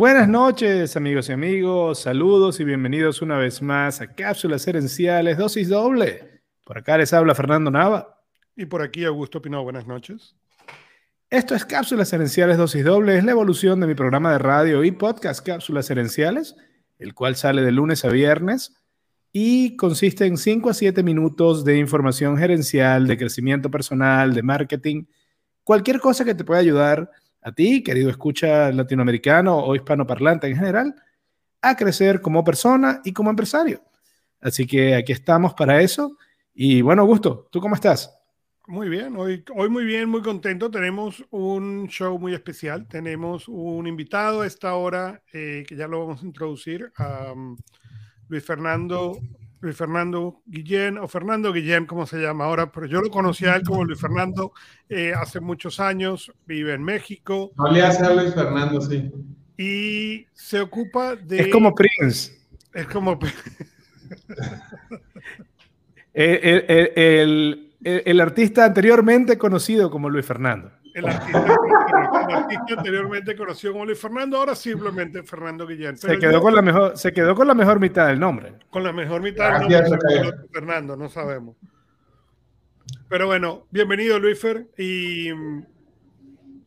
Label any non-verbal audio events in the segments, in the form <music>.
Buenas noches, amigos y amigos. Saludos y bienvenidos una vez más a Cápsulas Herenciales, dosis doble. Por acá les habla Fernando Nava. Y por aquí Augusto Pinó. Buenas noches. Esto es Cápsulas Herenciales, dosis doble. Es la evolución de mi programa de radio y podcast Cápsulas Herenciales, el cual sale de lunes a viernes y consiste en 5 a 7 minutos de información gerencial, de crecimiento personal, de marketing, cualquier cosa que te pueda ayudar a ti, querido escucha latinoamericano o hispanoparlante en general, a crecer como persona y como empresario. Así que aquí estamos para eso. Y bueno, Augusto, ¿tú cómo estás? Muy bien, hoy, hoy muy bien, muy contento. Tenemos un show muy especial. Tenemos un invitado a esta hora eh, que ya lo vamos a introducir, a um, Luis Fernando Luis Fernando Guillén, o Fernando Guillén, como se llama ahora, pero yo lo conocí a él como Luis Fernando eh, hace muchos años, vive en México. No le hace a Luis Fernando, sí. Y se ocupa de... Es como Prince. Es como... <laughs> el, el, el artista anteriormente conocido como Luis Fernando el artista, anteriormente conocido como Luis Fernando, ahora simplemente Fernando Guillén. se, quedó con la mejor, se quedó con la mejor mitad del nombre. Con la mejor mitad del nombre Fernando, no sabemos. Pero bueno, bienvenido Luisfer y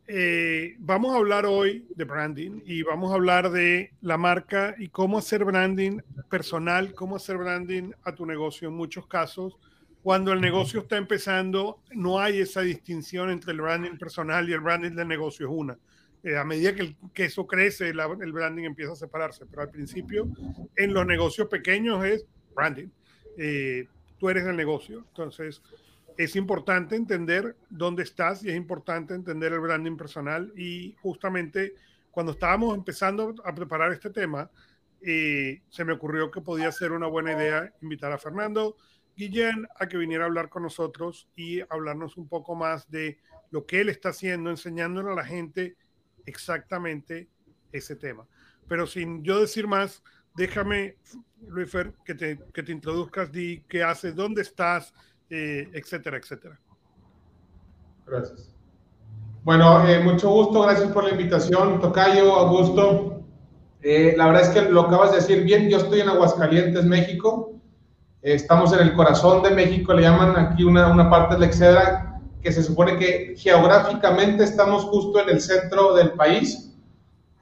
eh, vamos a hablar hoy de branding y vamos a hablar de la marca y cómo hacer branding personal, cómo hacer branding a tu negocio en muchos casos cuando el negocio está empezando, no hay esa distinción entre el branding personal y el branding del negocio, es una. Eh, a medida que, que, eso crece, el branding empieza a separarse, pero al principio en los negocios pequeños es branding. Eh, tú eres el negocio, entonces es importante entender dónde estás y es importante entender el branding personal y justamente cuando estábamos empezando a preparar este tema, eh, se me ocurrió que podía ser una buena idea invitar a Fernando, Guillén a que viniera a hablar con nosotros y hablarnos un poco más de lo que él está haciendo, enseñándole a la gente exactamente ese tema. Pero sin yo decir más, déjame, Luifer, que te, que te introduzcas, di qué haces, dónde estás, eh, etcétera, etcétera. Gracias. Bueno, eh, mucho gusto, gracias por la invitación, Tocayo, Augusto. Eh, la verdad es que lo acabas de decir bien, yo estoy en Aguascalientes, México. Estamos en el corazón de México, le llaman aquí una, una parte de la Excedra, que se supone que geográficamente estamos justo en el centro del país.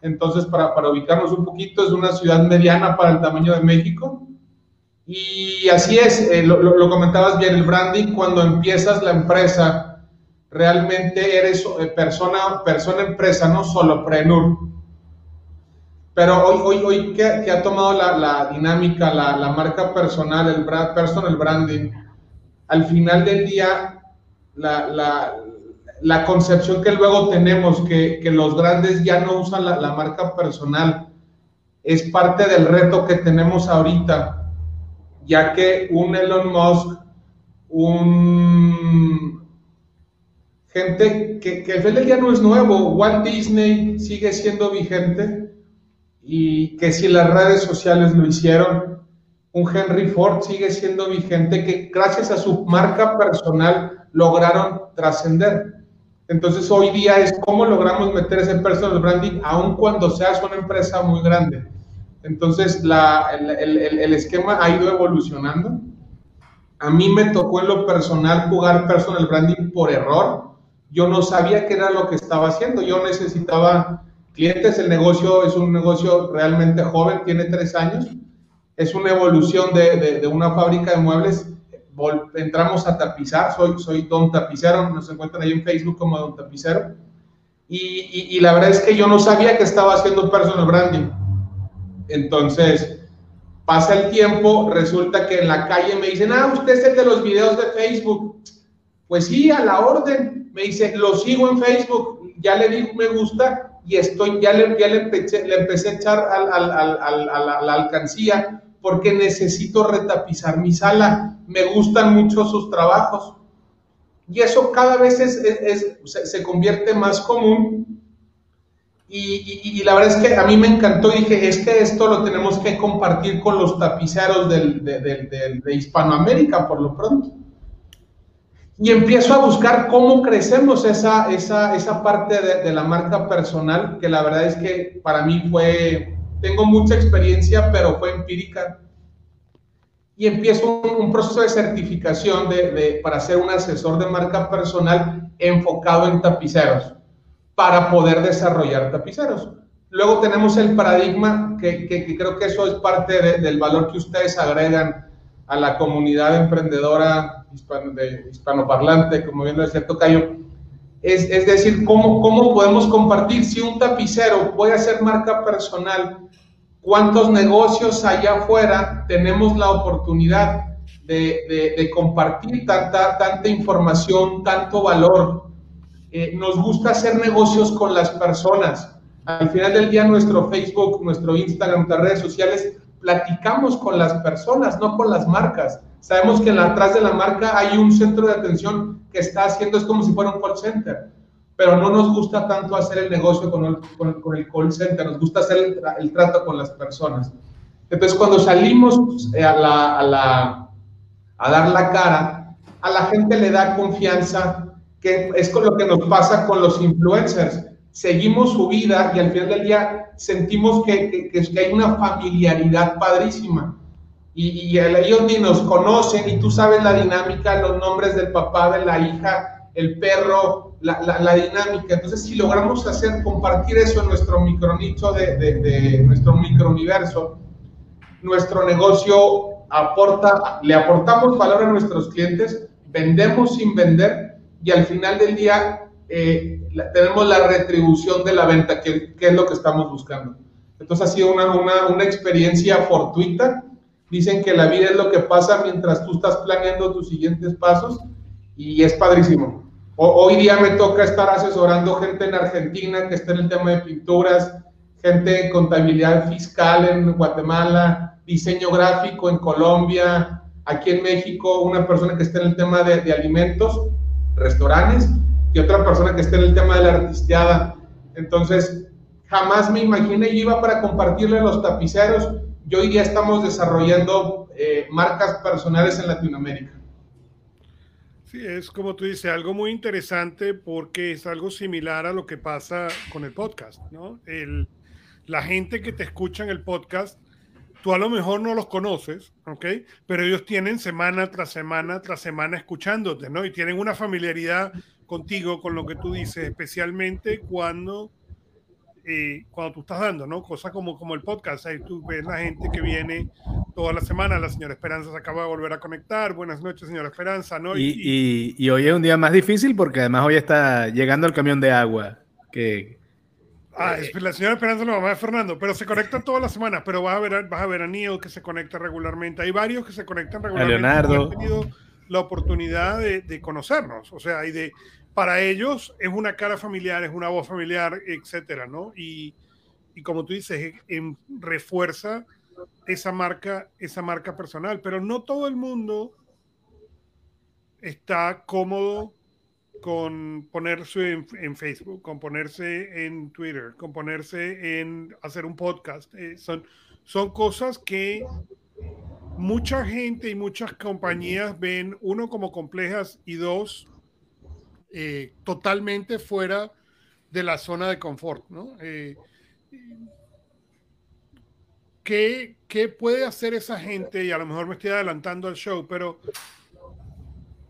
Entonces, para, para ubicarnos un poquito, es una ciudad mediana para el tamaño de México. Y así es, eh, lo, lo, comentabas bien, el branding, cuando empiezas la empresa, realmente eres eh, persona, persona empresa, no solo prenur. Pero hoy, hoy, hoy que, ha tomado la, la dinámica, la, la, marca personal, el brand, personal branding, al final del día, la, la, la concepción que luego tenemos, que, que, los grandes ya no usan la, marca personal, es parte del reto que tenemos ahorita, ya que un Elon Musk, un gente que, que el final del día no es nuevo, Walt Disney sigue siendo vigente, y que si las redes sociales lo hicieron, un Henry Ford sigue siendo vigente, que gracias a su marca personal lograron trascender. Entonces hoy día es cómo logramos meter ese personal branding, aun cuando seas una empresa muy grande. Entonces la, el, el, el, esquema ha ido evolucionando. A mí me tocó en lo personal jugar personal branding por error. Yo no sabía qué era lo que estaba haciendo. Yo necesitaba clientes. El negocio es un negocio realmente joven, tiene tres años. Es una evolución de, de, una fábrica de muebles. entramos a tapizar, soy, soy Don Tapicero, nos encuentran ahí en Facebook como Don Tapicero. Y, y, la verdad es que yo no sabía que estaba haciendo personal branding. Entonces, pasa el tiempo, resulta que en la calle me dicen, ah, usted es el de los videos de Facebook. Pues sí, a la orden. Me dice, lo sigo en Facebook, ya le digo me gusta y estoy, ya le, ya le, empecé, le empecé a echar al, al, al, a la alcancía porque necesito retapizar mi sala. Me gustan mucho sus trabajos. Y eso cada vez es, es, se, se, convierte más común. Y, y, y, la verdad es que a mí me encantó dije, es que esto lo tenemos que compartir con los tapiceros del, de, de, de, de Hispanoamérica por lo pronto. Y empiezo a buscar cómo crecemos esa, esa, esa parte de, de, la marca personal, que la verdad es que para mí fue, tengo mucha experiencia, pero fue empírica. Y empiezo un, un proceso de certificación de, de, para ser un asesor de marca personal enfocado en tapiceros, para poder desarrollar tapiceros. Luego tenemos el paradigma, que, que, que creo que eso es parte de, del valor que ustedes agregan a la comunidad emprendedora hispano, de, hispanoparlante, como bien lo decía Tocayo, es, es decir, ¿cómo, ¿cómo podemos compartir? Si un tapicero puede hacer marca personal, ¿cuántos negocios allá afuera tenemos la oportunidad de, de, compartir tanta, tanta información, tanto valor? Eh, nos gusta hacer negocios con las personas. Al final del día, nuestro Facebook, nuestro Instagram, nuestras redes sociales platicamos con las personas, no con las marcas. Sabemos que atrás de la marca hay un centro de atención que está haciendo, es como si fuera un call center, pero no nos gusta tanto hacer el negocio con el, con, con el call center, nos gusta hacer el, el, trato con las personas. Entonces, cuando salimos eh, a, la, a, la, a dar la cara, a la gente le da confianza, que es con lo que nos pasa con los influencers seguimos su vida y al final del día sentimos que, que, que hay una familiaridad padrísima. Y, y ellos ni nos conocen y tú sabes la dinámica, los nombres del papá, de la hija, el perro, la, la, la dinámica. Entonces, si logramos hacer, compartir eso en nuestro micronicho de, de, de nuestro microuniverso, nuestro negocio aporta, le aportamos valor a nuestros clientes, vendemos sin vender y al final del día eh, la, tenemos la retribución de la venta, que, que, es lo que estamos buscando. Entonces ha sido una, una, una, experiencia fortuita. Dicen que la vida es lo que pasa mientras tú estás planeando tus siguientes pasos y es padrísimo. Hoy día me toca estar asesorando gente en Argentina que está en el tema de pinturas, gente en contabilidad fiscal en Guatemala, diseño gráfico en Colombia, aquí en México, una persona que está en el tema de, de alimentos, restaurantes y otra persona que esté en el tema de la artisteada. Entonces, jamás me imaginé, yo iba para compartirle a los tapiceros, yo hoy día estamos desarrollando eh, marcas personales en Latinoamérica. Sí, es como tú dices, algo muy interesante porque es algo similar a lo que pasa con el podcast, ¿no? El, la gente que te escucha en el podcast, tú a lo mejor no los conoces, ¿ok? Pero ellos tienen semana tras semana tras semana escuchándote, ¿no? Y tienen una familiaridad contigo con lo que tú dices, especialmente cuando, eh, cuando tú estás dando, ¿no? Cosas como, como el podcast, ahí tú ves la gente que viene toda la semana, la señora Esperanza se acaba de volver a conectar, buenas noches señora Esperanza, ¿no? Y, y, y hoy es un día más difícil porque además hoy está llegando el camión de agua, que... Ah, es la señora Esperanza la mamá de Fernando, pero se conecta todas las semanas, pero vas a ver, vas a ver a Neil que se conecta regularmente, hay varios que se conectan regularmente. A Leonardo. Han tenido la oportunidad de, de conocernos, o sea, y de, para ellos es una cara familiar, es una voz familiar, etcétera, ¿no? Y, y como tú dices, en, refuerza esa marca, esa marca personal, pero no todo el mundo está cómodo con ponerse en, en, Facebook, con ponerse en Twitter, con ponerse en hacer un podcast. Eh, son, son cosas que mucha gente y muchas compañías ven, uno, como complejas y dos, eh, totalmente fuera de la zona de confort, ¿no? Eh, ¿qué, ¿qué, puede hacer esa gente? Y a lo mejor me estoy adelantando al show, pero,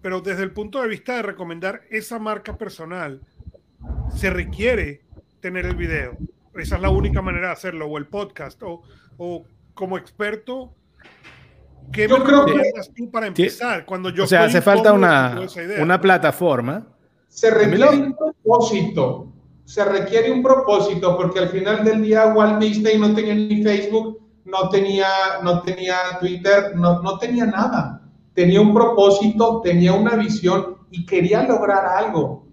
pero desde el punto de vista de recomendar esa marca personal, se requiere tener el video. Esa es la única manera de hacerlo, o el podcast, o, o como experto, ¿qué yo me creo que tú para empezar? Cuando yo o sea, hace falta una, una plataforma se requiere un propósito, se requiere un propósito, porque al final del día Walt Disney no tenía ni Facebook, no tenía, no tenía Twitter, no, no tenía nada. Tenía un propósito, tenía una visión y quería lograr algo.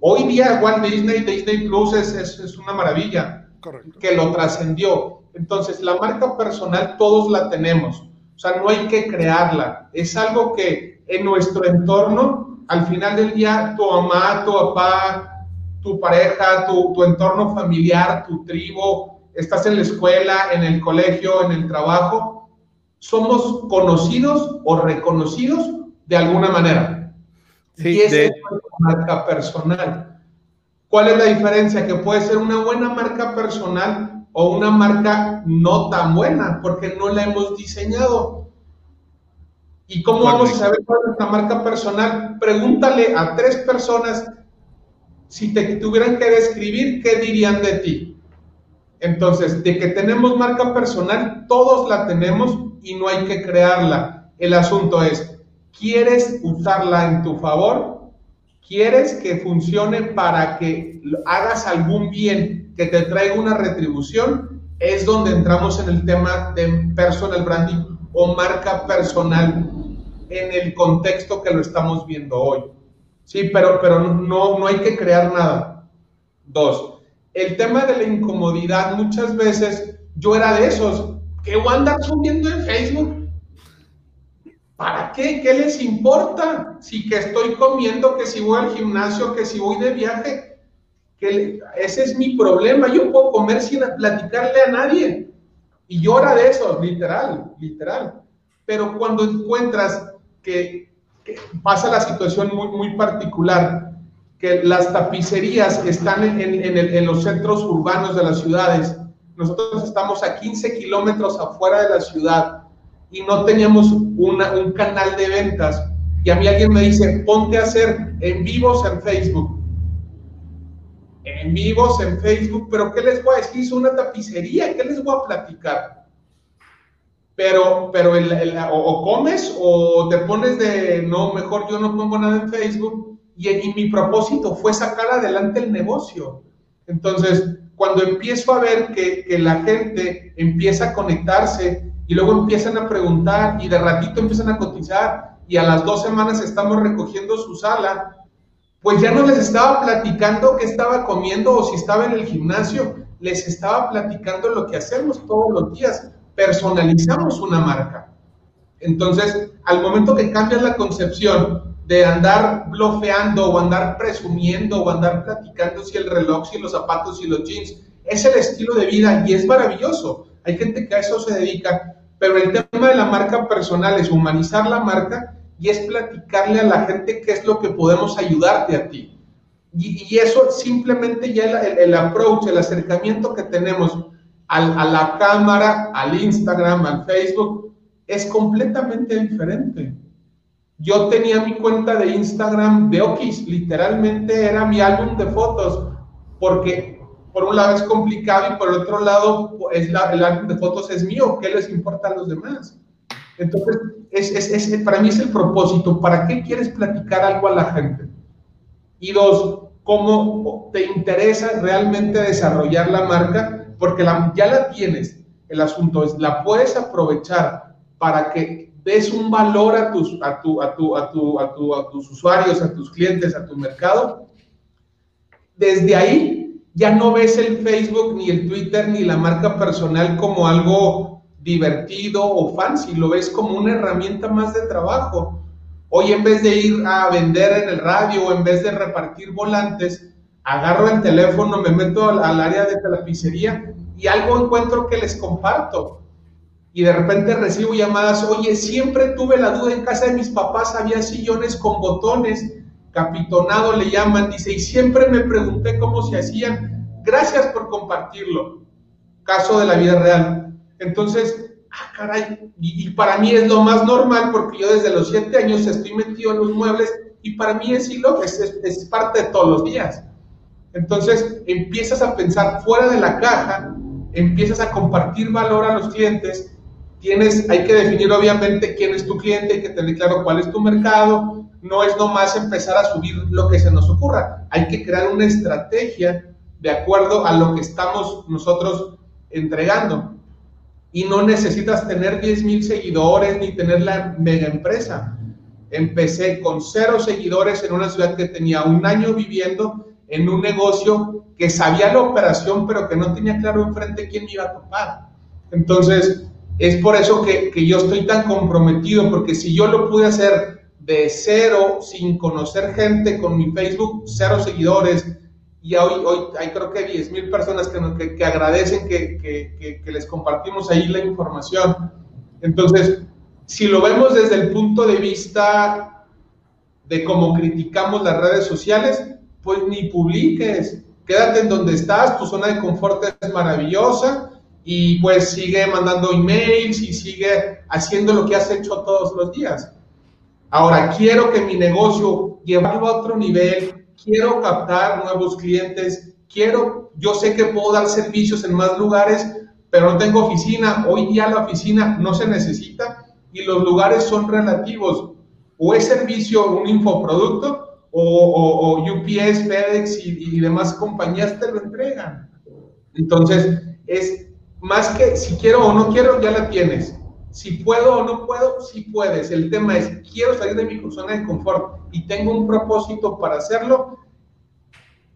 Hoy día Walt Disney, Disney Plus es, es, es una maravilla, Correcto. que lo trascendió. Entonces, la marca personal todos la tenemos. O sea, no hay que crearla. Es algo que en nuestro entorno al final del día, tu mamá, tu papá, tu pareja, tu, tu, entorno familiar, tu tribu, estás en la escuela, en el colegio, en el trabajo, somos conocidos o reconocidos de alguna manera. y esa es marca personal. ¿Cuál es la diferencia? Que puede ser una buena marca personal o una marca no tan buena porque no la hemos diseñado. ¿Y cómo vamos a saber cuál es nuestra marca personal? Pregúntale a tres personas si te tuvieran que describir, ¿qué dirían de ti? Entonces, de que tenemos marca personal, todos la tenemos y no hay que crearla. El asunto es, ¿quieres usarla en tu favor? ¿Quieres que funcione para que hagas algún bien que te traiga una retribución? Es donde entramos en el tema de personal branding o marca personal en el contexto que lo estamos viendo hoy. Sí, pero, pero no, no hay que crear nada. Dos, el tema de la incomodidad, muchas veces yo era de esos que voy a andar subiendo en Facebook. ¿Para qué? ¿Qué les importa? Si que estoy comiendo, que si voy al gimnasio, que si voy de viaje, que ese es mi problema. Yo puedo comer sin platicarle a nadie. Y era de esos, literal, literal. Pero cuando encuentras que, pasa la situación muy, muy particular, que las tapicerías están en, en, los centros urbanos de las ciudades. Nosotros estamos a 15 kilómetros afuera de la ciudad y no teníamos una, un canal de ventas. Y a mí alguien me dice, ponte a hacer en vivos en Facebook. En vivos en Facebook, pero ¿qué les voy a decir? Hizo una tapicería, ¿qué les voy a platicar? Pero, pero el, o, comes o te pones de, no, mejor yo no pongo nada en Facebook. Y, y, mi propósito fue sacar adelante el negocio. Entonces, cuando empiezo a ver que, que, la gente empieza a conectarse y luego empiezan a preguntar y de ratito empiezan a cotizar y a las dos semanas estamos recogiendo su sala, pues ya no les estaba platicando qué estaba comiendo o si estaba en el gimnasio, les estaba platicando lo que hacemos todos los días personalizamos una marca. Entonces, al momento que cambias la concepción de andar bloqueando o andar presumiendo o andar platicando si el reloj, si los zapatos, si los jeans, es el estilo de vida y es maravilloso. Hay gente que a eso se dedica, pero el tema de la marca personal es humanizar la marca y es platicarle a la gente qué es lo que podemos ayudarte a ti. Y, eso simplemente ya el, el approach, el acercamiento que tenemos a la cámara, al Instagram, al Facebook, es completamente diferente. Yo tenía mi cuenta de Instagram de Okis, literalmente era mi álbum de fotos, porque por un lado es complicado y por otro lado es el álbum de fotos es mío, ¿qué les importa a los demás? Entonces, es, para mí es el propósito, ¿para qué quieres platicar algo a la gente? Y dos, ¿cómo te interesa realmente desarrollar la marca? Porque ya la tienes. El asunto es, la puedes aprovechar para que des un valor a tus, a, tu, a, tu, a, tu, a, tu, a tus usuarios, a tus clientes, a tu mercado. Desde ahí ya no ves el Facebook, ni el Twitter, ni la marca personal como algo divertido o fancy, lo ves como una herramienta más de trabajo. Hoy en vez de ir a vender en el radio o en vez de repartir volantes, agarro el teléfono, me meto al, área de la pizzería y algo encuentro que les comparto. Y de repente recibo llamadas, oye, siempre tuve la duda en casa de mis papás, había sillones con botones, capitonado le llaman, dice, y siempre me pregunté cómo se hacían. Gracias por compartirlo. Caso de la vida real. Entonces, ah, caray, y, para mí es lo más normal porque yo desde los siete años estoy metido en los muebles y para mí es, es, es parte de todos los días. Entonces empiezas a pensar fuera de la caja, empiezas a compartir valor a los clientes. Tienes, hay que definir obviamente quién es tu cliente, hay que tener claro cuál es tu mercado. No es nomás empezar a subir lo que se nos ocurra. Hay que crear una estrategia de acuerdo a lo que estamos nosotros entregando. Y no necesitas tener 10 mil seguidores ni tener la mega empresa. Empecé con cero seguidores en una ciudad que tenía un año viviendo en un negocio que sabía la operación, pero que no tenía claro enfrente quién me iba a topar. Entonces, es por eso que, que, yo estoy tan comprometido, porque si yo lo pude hacer de cero, sin conocer gente, con mi Facebook, cero seguidores, y hoy, hoy hay creo que 10 mil personas que, que, agradecen que, que, les compartimos ahí la información. Entonces, si lo vemos desde el punto de vista de cómo criticamos las redes sociales, pues ni publiques. Quédate en donde estás, tu zona de confort es maravillosa y pues sigue mandando emails y sigue haciendo lo que has hecho todos los días. Ahora, quiero que mi negocio llevarlo a otro nivel, quiero captar nuevos clientes, quiero, yo sé que puedo dar servicios en más lugares, pero no tengo oficina. Hoy día la oficina no se necesita y los lugares son relativos. O es servicio, un infoproducto, o, o, UPS, FedEx y, y demás compañías te lo entregan. Entonces, es más que si quiero o no quiero, ya la tienes. Si puedo o no puedo, sí puedes. El tema es, quiero salir de mi zona de confort y tengo un propósito para hacerlo.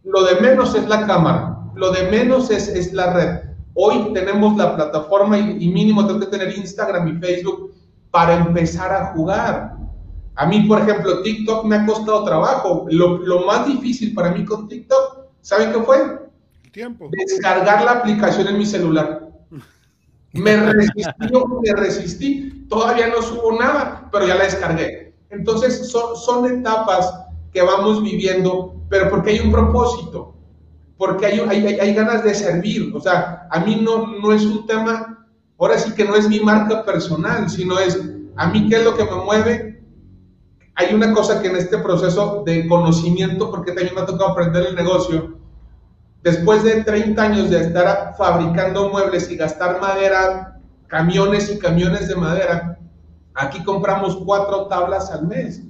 Lo de menos es la cámara, lo de menos es, es la red. Hoy tenemos la plataforma y, mínimo tengo que tener Instagram y Facebook para empezar a jugar. A mí, por ejemplo, TikTok me ha costado trabajo. Lo, lo más difícil para mí con TikTok, ¿saben qué fue? El tiempo. Descargar la aplicación en mi celular. Me <laughs> resistí, me resistí, todavía no subo nada, pero ya la descargué. Entonces son, son etapas que vamos viviendo, pero porque hay un propósito, porque hay, hay, hay, ganas de servir. O sea, a mí no, no es un tema, ahora sí que no es mi marca personal, sino es a mí qué es lo que me mueve. Hay una cosa que en este proceso de conocimiento, porque también me ha tocado aprender el negocio, después de 30 años de estar fabricando muebles y gastar madera, camiones y camiones de madera, aquí compramos cuatro tablas al mes.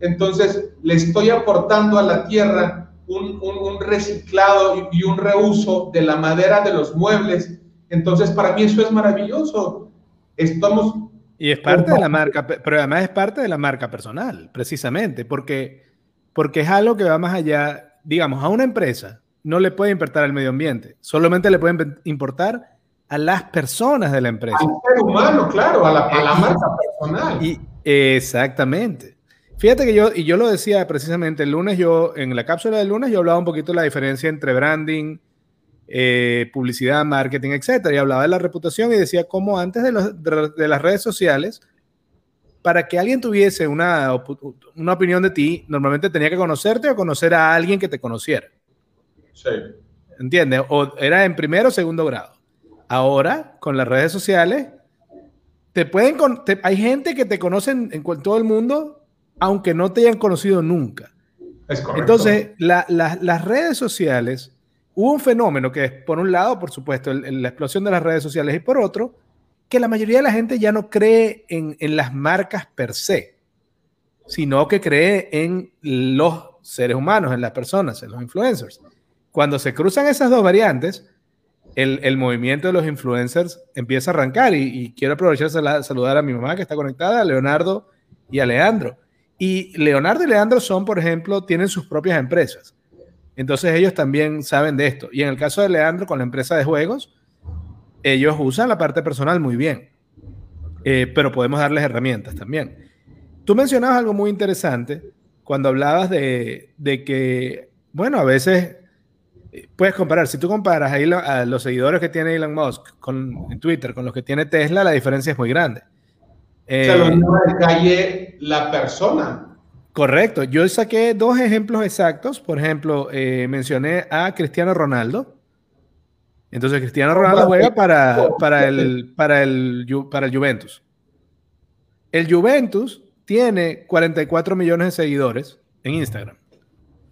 Entonces, le estoy aportando a la tierra un, reciclado y un reuso de la madera de los muebles. Entonces, para mí eso es maravilloso. Estamos... Y es parte de la marca, pero además es parte de la marca personal, precisamente, porque, porque es algo que va más allá, digamos, a una empresa no le puede importar al medio ambiente, solamente le pueden importar a las personas de la empresa. Al ser humano, claro, a la, marca personal. Y, exactamente. Fíjate que yo, y yo lo decía precisamente el lunes, yo en la cápsula del lunes, yo hablaba un poquito de la diferencia entre branding, eh, publicidad, marketing, etcétera, y hablaba de la reputación y decía cómo antes de, de, las redes sociales, para que alguien tuviese una, una opinión de ti, normalmente tenía que conocerte o conocer a alguien que te conociera. Sí. ¿Entiendes? O era en primero o segundo grado. Ahora, con las redes sociales, te pueden hay gente que te conocen en, todo el mundo, aunque no te hayan conocido nunca. Es correcto. Entonces, las redes sociales, hubo un fenómeno que es, por un lado, por supuesto, la explosión de las redes sociales, y por otro, que la mayoría de la gente ya no cree en, las marcas per se, sino que cree en los seres humanos, en las personas, en los influencers. Cuando se cruzan esas dos variantes, el, movimiento de los influencers empieza a arrancar y, quiero aprovechar de saludar a mi mamá que está conectada, a Leonardo y a Leandro. Y Leonardo y Leandro son, por ejemplo, tienen sus propias empresas. Entonces ellos también saben de esto. Y en el caso de Leandro con la empresa de juegos, ellos usan la parte personal muy bien. Eh, pero podemos darles herramientas también. Tú mencionabas algo muy interesante cuando hablabas de, de que, bueno, a veces puedes comparar, si tú comparas ahí a los seguidores que tiene Elon Musk con, en Twitter con los que tiene Tesla, la diferencia es muy grande. Eh, Se lo de calle la persona. Correcto. Yo saqué dos ejemplos exactos. Por ejemplo, eh, mencioné a Cristiano Ronaldo. Entonces, Cristiano Ronaldo juega para, para, el, para, el, para el Juventus. El Juventus tiene 44 millones de seguidores en Instagram.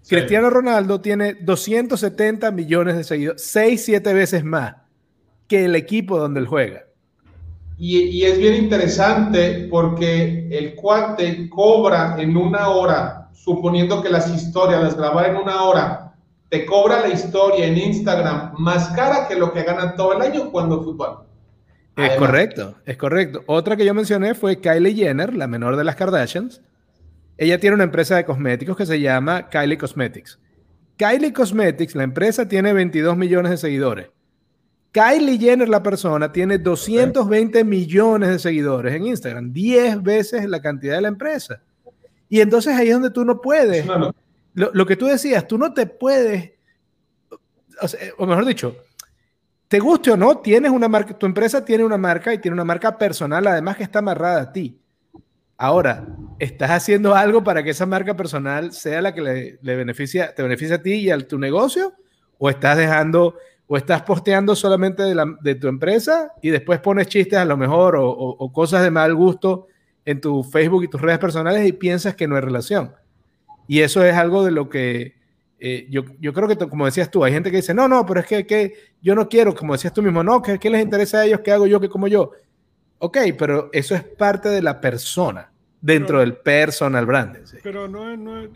Cristiano Ronaldo tiene 270 millones de seguidores, 6, 7 veces más que el equipo donde él juega. Y, es bien interesante porque el cuate cobra en una hora, suponiendo que las historias las grabara en una hora, te cobra la historia en Instagram más cara que lo que gana todo el año jugando fútbol. Es correcto, es correcto. Otra que yo mencioné fue Kylie Jenner, la menor de las Kardashians, ella tiene una empresa de cosméticos que se llama Kylie Cosmetics. Kylie Cosmetics, la empresa, tiene 22 millones de seguidores. Kylie Jenner, la persona, tiene 220 millones de seguidores en Instagram, 10 veces la cantidad de la empresa. Y entonces ahí es donde tú no puedes. Lo, que tú decías, tú no te puedes, o, mejor dicho, te guste o no, tienes una marca, tu empresa tiene una marca y tiene una marca personal, además que está amarrada a ti. Ahora, estás haciendo algo para que esa marca personal sea la que le, beneficia, te beneficia a ti y a tu negocio, o estás dejando, o estás posteando solamente de, tu empresa y después pones chistes a lo mejor o, cosas de mal gusto en tu Facebook y tus redes personales y piensas que no hay relación. Y eso es algo de lo que eh, yo, yo, creo que, como decías tú, hay gente que dice, no, no, pero es que, que yo no quiero, como decías tú mismo, no, ¿qué, ¿qué les interesa a ellos? ¿Qué hago yo? ¿Qué como yo? Ok, pero eso es parte de la persona dentro del personal branding. Pero no, no,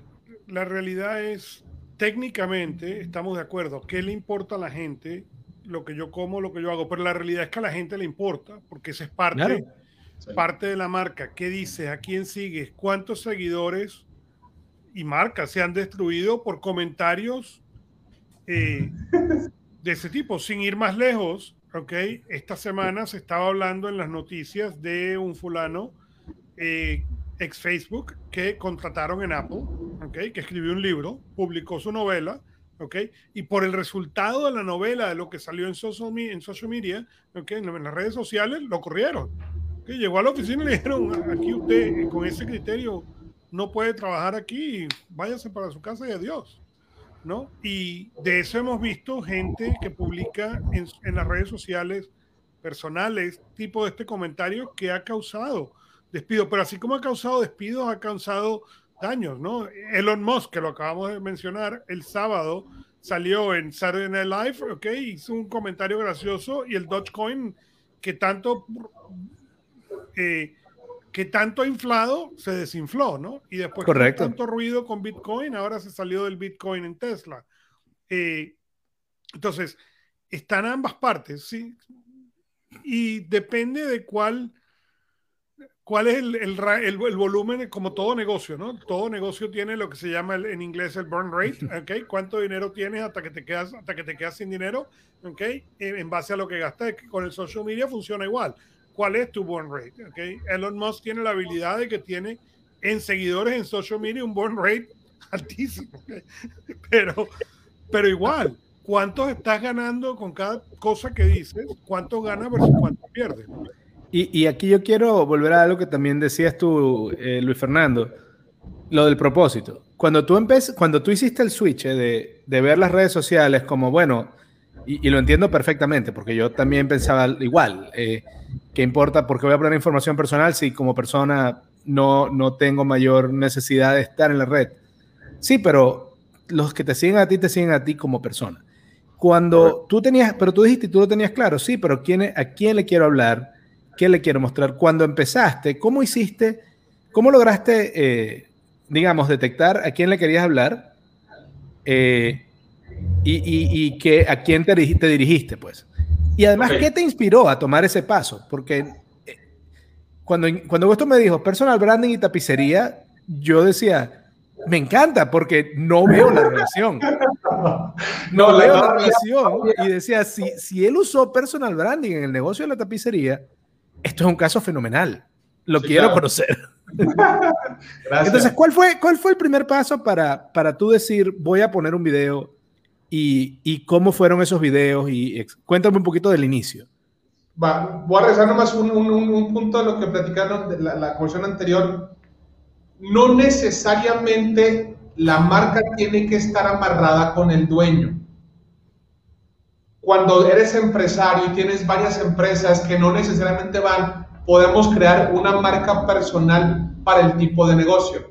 la realidad es, técnicamente, estamos de acuerdo, ¿qué le importa a la gente? Lo que yo como, lo que yo hago, pero la realidad es que a la gente le importa, porque esa es parte, parte de la marca. ¿Qué dices? ¿A quién sigues? ¿Cuántos seguidores y marcas se han destruido por comentarios eh, <laughs> de ese tipo? Sin ir más lejos, ¿ok? Esta semana se estaba hablando en las noticias de un fulano eh, ex Facebook que contrataron en Apple, ¿okay? que escribió un libro, publicó su novela, ¿okay? y por el resultado de la novela, de lo que salió en social, social media, ¿okay? en las redes sociales, lo corrieron. ¿okay? Llegó a la oficina y le dijeron, aquí usted con ese criterio no puede trabajar aquí, váyase para su casa y adiós. ¿no? Y de eso hemos visto gente que publica en, en las redes sociales personales tipo de este comentario que ha causado despido, pero así como ha causado despidos, ha causado daños, ¿no? Elon Musk, que lo acabamos de mencionar, el sábado salió en Saturday Night Live, ¿ok? Hizo un comentario gracioso y el Dogecoin que tanto, eh, que tanto ha inflado, se desinfló, ¿no? Y después Correcto. tanto ruido con Bitcoin, ahora se salió del Bitcoin en Tesla. Eh, entonces, están ambas partes, ¿sí? Y depende de cuál ¿Cuál es el, el, el, volumen, como todo negocio, ¿no? Todo negocio tiene lo que se llama en inglés el burn rate, ¿ok? ¿Cuánto dinero tienes hasta que te quedas, hasta que te quedas sin dinero, ¿ok? En base a lo que gastas. Con el social media funciona igual. ¿Cuál es tu burn rate? ¿ok? Elon Musk tiene la habilidad de que tiene en seguidores en social media un burn rate <laughs> altísimo, pero, pero igual, ¿cuántos estás ganando con cada cosa que dices? ¿Cuántos ganas versus cuántos pierdes? Y, aquí yo quiero volver a algo que también decías tú, eh, Luis Fernando, lo del propósito. Cuando tú, cuando tú hiciste el switch eh, de, ver las redes sociales como, bueno, y, lo entiendo perfectamente, porque yo también pensaba igual, eh, ¿qué importa? Porque voy a poner información personal si como persona no, no tengo mayor necesidad de estar en la red. Sí, pero los que te siguen a ti, te siguen a ti como persona. Cuando tú tenías, pero tú dijiste, tú lo tenías claro, sí, pero ¿quién, ¿a quién le quiero hablar? ¿Qué le quiero mostrar? Cuando empezaste, ¿cómo hiciste, cómo lograste, eh, digamos, detectar a quién le querías hablar eh, y, que, a quién te, dirigiste, pues? Y además, ¿qué te inspiró a tomar ese paso? Porque eh, cuando, cuando esto me dijo personal branding y tapicería, yo decía, me encanta porque no veo la relación. <laughs> No, veo la, relación. Y decía, si, si él usó personal branding en el negocio de la tapicería, esto es un caso fenomenal. Lo quiero conocer. <laughs> Entonces, ¿cuál fue, ¿cuál fue el primer paso para, para tú decir, voy a poner un video y, y cómo fueron esos videos? Y cuéntame un poquito del inicio. Va, voy a regresar nomás un, un, un, punto de lo que platicaron de la, la porción anterior. No necesariamente la marca tiene que estar amarrada con el dueño cuando eres empresario y tienes varias empresas que no necesariamente van, podemos crear una marca personal para el tipo de negocio.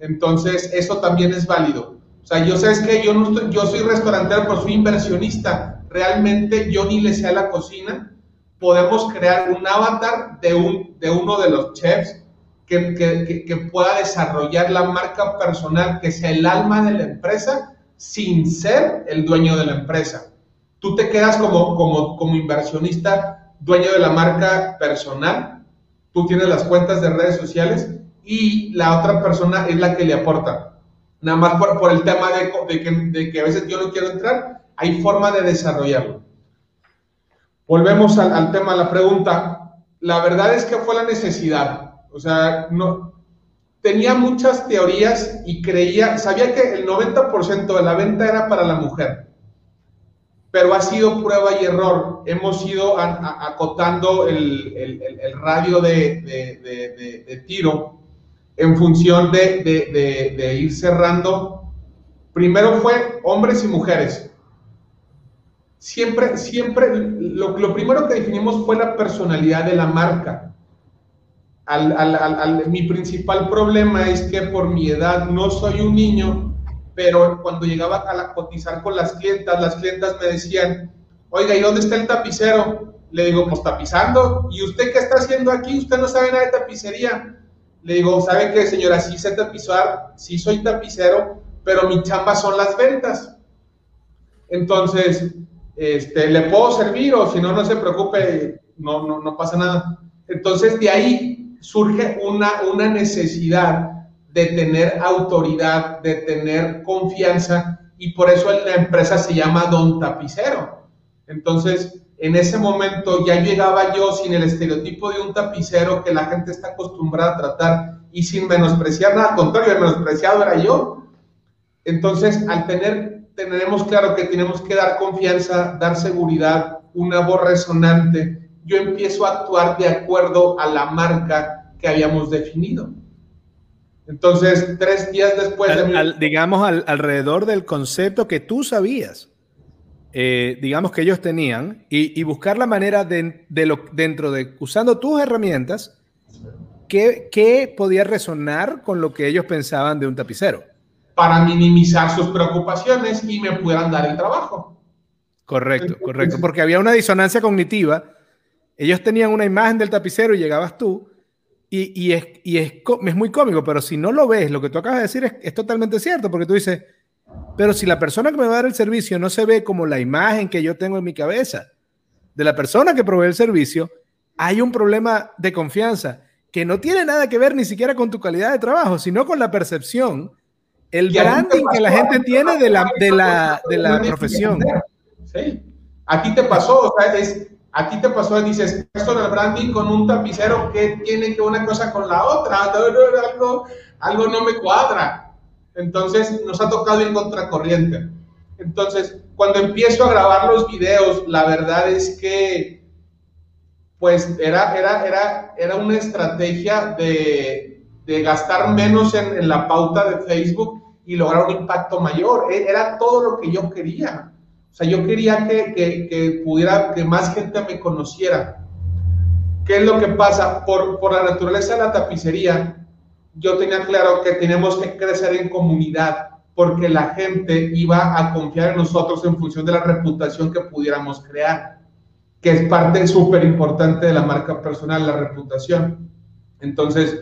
Entonces, eso también es válido. O sea, yo sabes que yo no yo soy restaurantero, pero soy inversionista. Realmente yo ni le sé a la cocina. Podemos crear un avatar de, un, de uno de los chefs que pueda desarrollar la marca personal, que sea el alma de la empresa, sin ser el dueño de la empresa tú te quedas como, como, como inversionista, dueño de la marca personal, tú tienes las cuentas de redes sociales y la otra persona es la que le aporta. Nada más por, por el tema de, de, que, de, que, a veces yo no quiero entrar, hay forma de desarrollarlo. Volvemos al, al tema, la pregunta. La verdad es que fue la necesidad. O sea, no, tenía muchas teorías y creía, sabía que el 90% de la venta era para la mujer pero ha sido prueba y error. Hemos ido acotando el, radio de, tiro en función de, ir cerrando. Primero fue hombres y mujeres. Siempre, siempre, lo, lo primero que definimos fue la personalidad de la marca. mi principal problema es que por mi edad no soy un niño, pero cuando llegaba a cotizar con las clientas, las clientas me decían, oiga, ¿y dónde está el tapicero? Le digo, pues tapizando. ¿Y usted qué está haciendo aquí? Usted no sabe nada de tapicería. Le digo, ¿sabe qué, señora? Sí sé tapizar, sí soy tapicero, pero mi chamba son las ventas. Entonces, este, ¿le puedo servir o si no, no se preocupe, no, no, no pasa nada? Entonces, de ahí surge una, una necesidad de tener autoridad, de tener confianza, y por eso la empresa se llama Don Tapicero. Entonces, en ese momento ya llegaba yo sin el estereotipo de un tapicero que la gente está acostumbrada a tratar y sin menospreciar nada, al contrario, el menospreciado era yo. Entonces, al tener, tenemos claro que tenemos que dar confianza, dar seguridad, una voz resonante, yo empiezo a actuar de acuerdo a la marca que habíamos definido. Entonces, tres días después de... digamos, alrededor del concepto que tú sabías. Eh, digamos, que ellos tenían y, buscar la manera de, lo, dentro de, usando tus herramientas, que, podía resonar con lo que ellos pensaban de un tapicero. Para minimizar sus preocupaciones y me puedan dar el trabajo. Correcto, correcto, porque había una disonancia cognitiva. Ellos tenían una imagen del tapicero y llegabas tú. Y, es, es, muy cómico, pero si no lo ves, lo que tú acabas de decir es, es totalmente cierto, porque tú dices, pero si la persona que me va a dar el servicio no se ve como la imagen que yo tengo en mi cabeza de la persona que provee el servicio, hay un problema de confianza que no tiene nada que ver ni siquiera con tu calidad de trabajo, sino con la percepción, el branding que la gente tiene de la, de la, de la profesión. Sí, aquí te pasó, o sea, es, aquí te pasó, dices, esto del branding con un tapicero, ¿qué tiene que una cosa con la otra? <laughs> Algo, algo no me cuadra. Entonces nos ha tocado ir contracorriente. Entonces, cuando empiezo a grabar los videos, la verdad es que pues era, era, era, era una estrategia de, de gastar menos en, en, la pauta de Facebook y lograr un impacto mayor. E, era todo lo que yo quería. Sea, yo quería que, que, que pudiera, que más gente me conociera. ¿Qué es lo que pasa? Por, por la naturaleza de la tapicería, yo tenía claro que tenemos que crecer en comunidad porque la gente iba a confiar en nosotros en función de la reputación que pudiéramos crear, que es parte súper importante de la marca personal, la reputación. Entonces,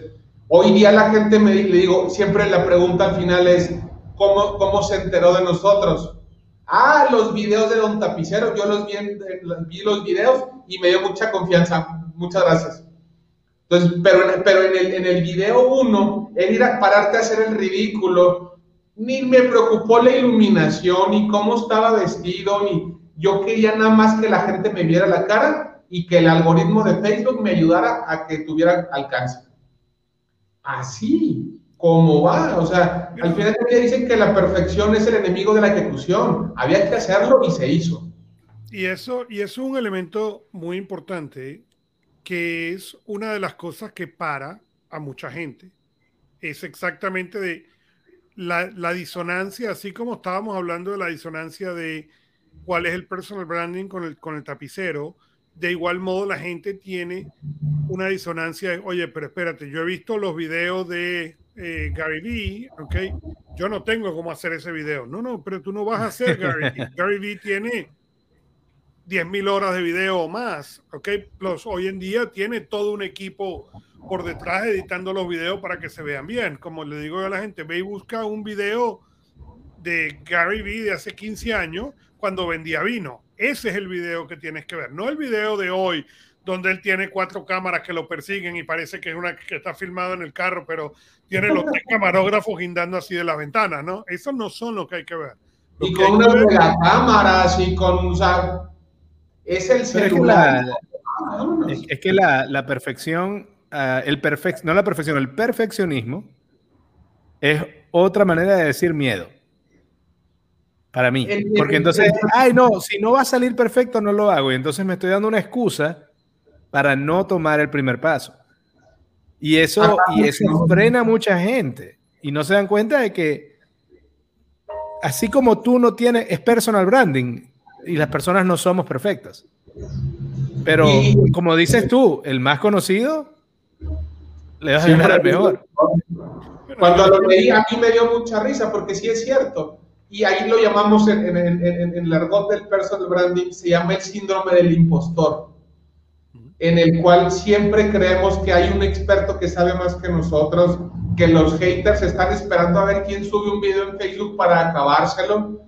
hoy día la gente me le digo, siempre la pregunta al final es, ¿cómo, cómo se enteró de nosotros? Ah, los videos de Don Tapicero, yo los vi, vi los videos y me dio mucha confianza. Muchas gracias. Entonces, pero, pero en, el, en el video uno, él ir a pararte a hacer el ridículo, ni me preocupó la iluminación, ni cómo estaba vestido, ni yo quería nada más que la gente me viera la cara y que el algoritmo de Facebook me ayudara a que tuviera alcance. Así como va, o sea, al final día dicen que la perfección es el enemigo de la ejecución. Había que hacerlo y se hizo. Y eso, y eso es un elemento muy importante que es una de las cosas que para a mucha gente. Es exactamente de la, disonancia, así como estábamos hablando de la disonancia de cuál es el personal branding con el, con el tapicero, de igual modo la gente tiene una disonancia de, oye, pero espérate, yo he visto los videos de eh, Gary Vee, ¿ok? Yo no tengo cómo hacer ese video. No, no, pero tú no vas a hacer Gary Vee. <laughs> Gary Vee tiene 10.000 horas de video o más, ¿ok? Plus, hoy en día tiene todo un equipo por detrás editando los videos para que se vean bien. Como le digo a la gente, ve y busca un video de Gary Vee de hace 15 años cuando vendía vino. Ese es el video que tienes que ver, no el video de hoy donde él tiene cuatro cámaras que lo persiguen y parece que es una que está filmado en el carro, pero tiene los tres camarógrafos guindando así de la ventana, ¿no? Esos no son los que hay que ver. y con una cámaras y con, o es el celular. Es que la, perfección, ah, el perfect, no la perfección, el perfeccionismo es otra manera de decir miedo. Para mí. Porque entonces, ay, no, si no va a salir perfecto, no lo hago. Y entonces me estoy dando una excusa para no tomar el primer paso. Y eso, y eso frena a mucha gente. Y no se dan cuenta de que así como tú no tienes, es personal branding y las personas no somos perfectas. Pero como dices tú, el más conocido le vas a ganar al mejor. Cuando lo leí a mí me dio mucha risa porque sí es cierto. Y ahí lo llamamos en, el argot del personal branding, se llama el síndrome del impostor, en el cual siempre creemos que hay un experto que sabe más que nosotros, que los haters están esperando a ver quién sube un video en Facebook para acabárselo,